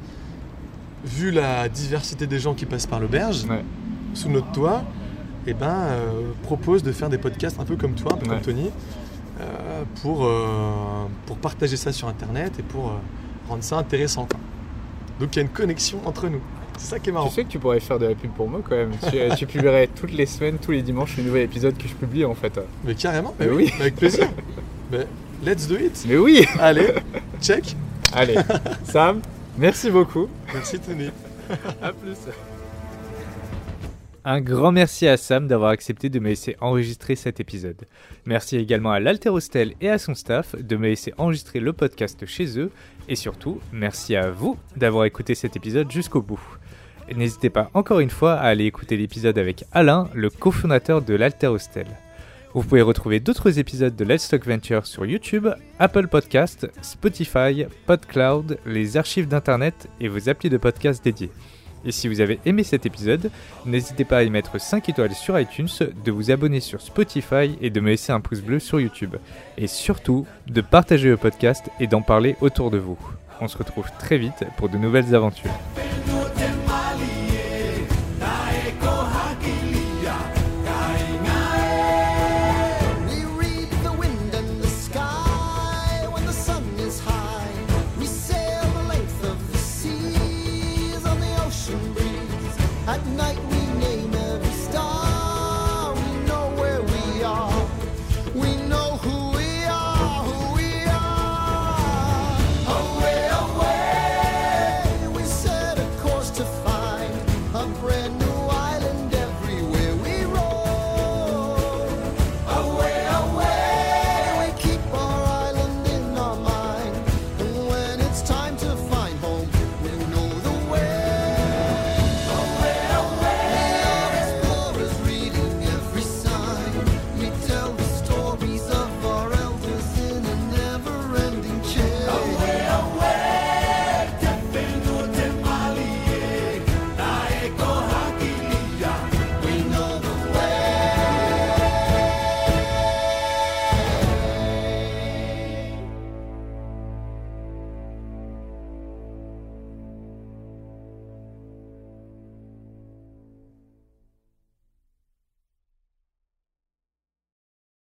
vu la diversité des gens qui passent par l'auberge, Ouais. sous notre toit, eh ben, euh, proposent de faire des podcasts un peu comme toi, un peu Ouais. comme Tony, euh, pour, euh, pour partager ça sur Internet et pour rendre ça intéressant. quoi. Donc il y a une connexion entre nous. C'est ça qui est marrant. Tu sais que tu pourrais faire de la pub pour moi quand même. Tu, tu publierais toutes les semaines, tous les dimanches, un nouvel épisode que je publie en fait. Mais carrément, Mais oui, avec plaisir. Mais let's do it. Mais oui Allez, check. Allez, Sam, merci beaucoup. Merci Tony. À plus. Un grand merci à Sam d'avoir accepté de me laisser enregistrer cet épisode. Merci également à l'Alterostel et à son staff de me laisser enregistrer le podcast chez eux. Et surtout, merci à vous d'avoir écouté cet épisode jusqu'au bout. N'hésitez pas encore une fois à aller écouter l'épisode avec Alain, le cofondateur de l'Alterostel. Vous pouvez retrouver d'autres épisodes de Let's Talk Venture sur YouTube, Apple Podcast, Spotify, PodCloud, les archives d'Internet et vos applis de podcast dédiés. Et si vous avez aimé cet épisode, n'hésitez pas à y mettre 5 étoiles sur iTunes, de vous abonner sur Spotify et de me laisser un pouce bleu sur YouTube. Et surtout, de partager le podcast et d'en parler autour de vous. On se retrouve très vite pour de nouvelles aventures.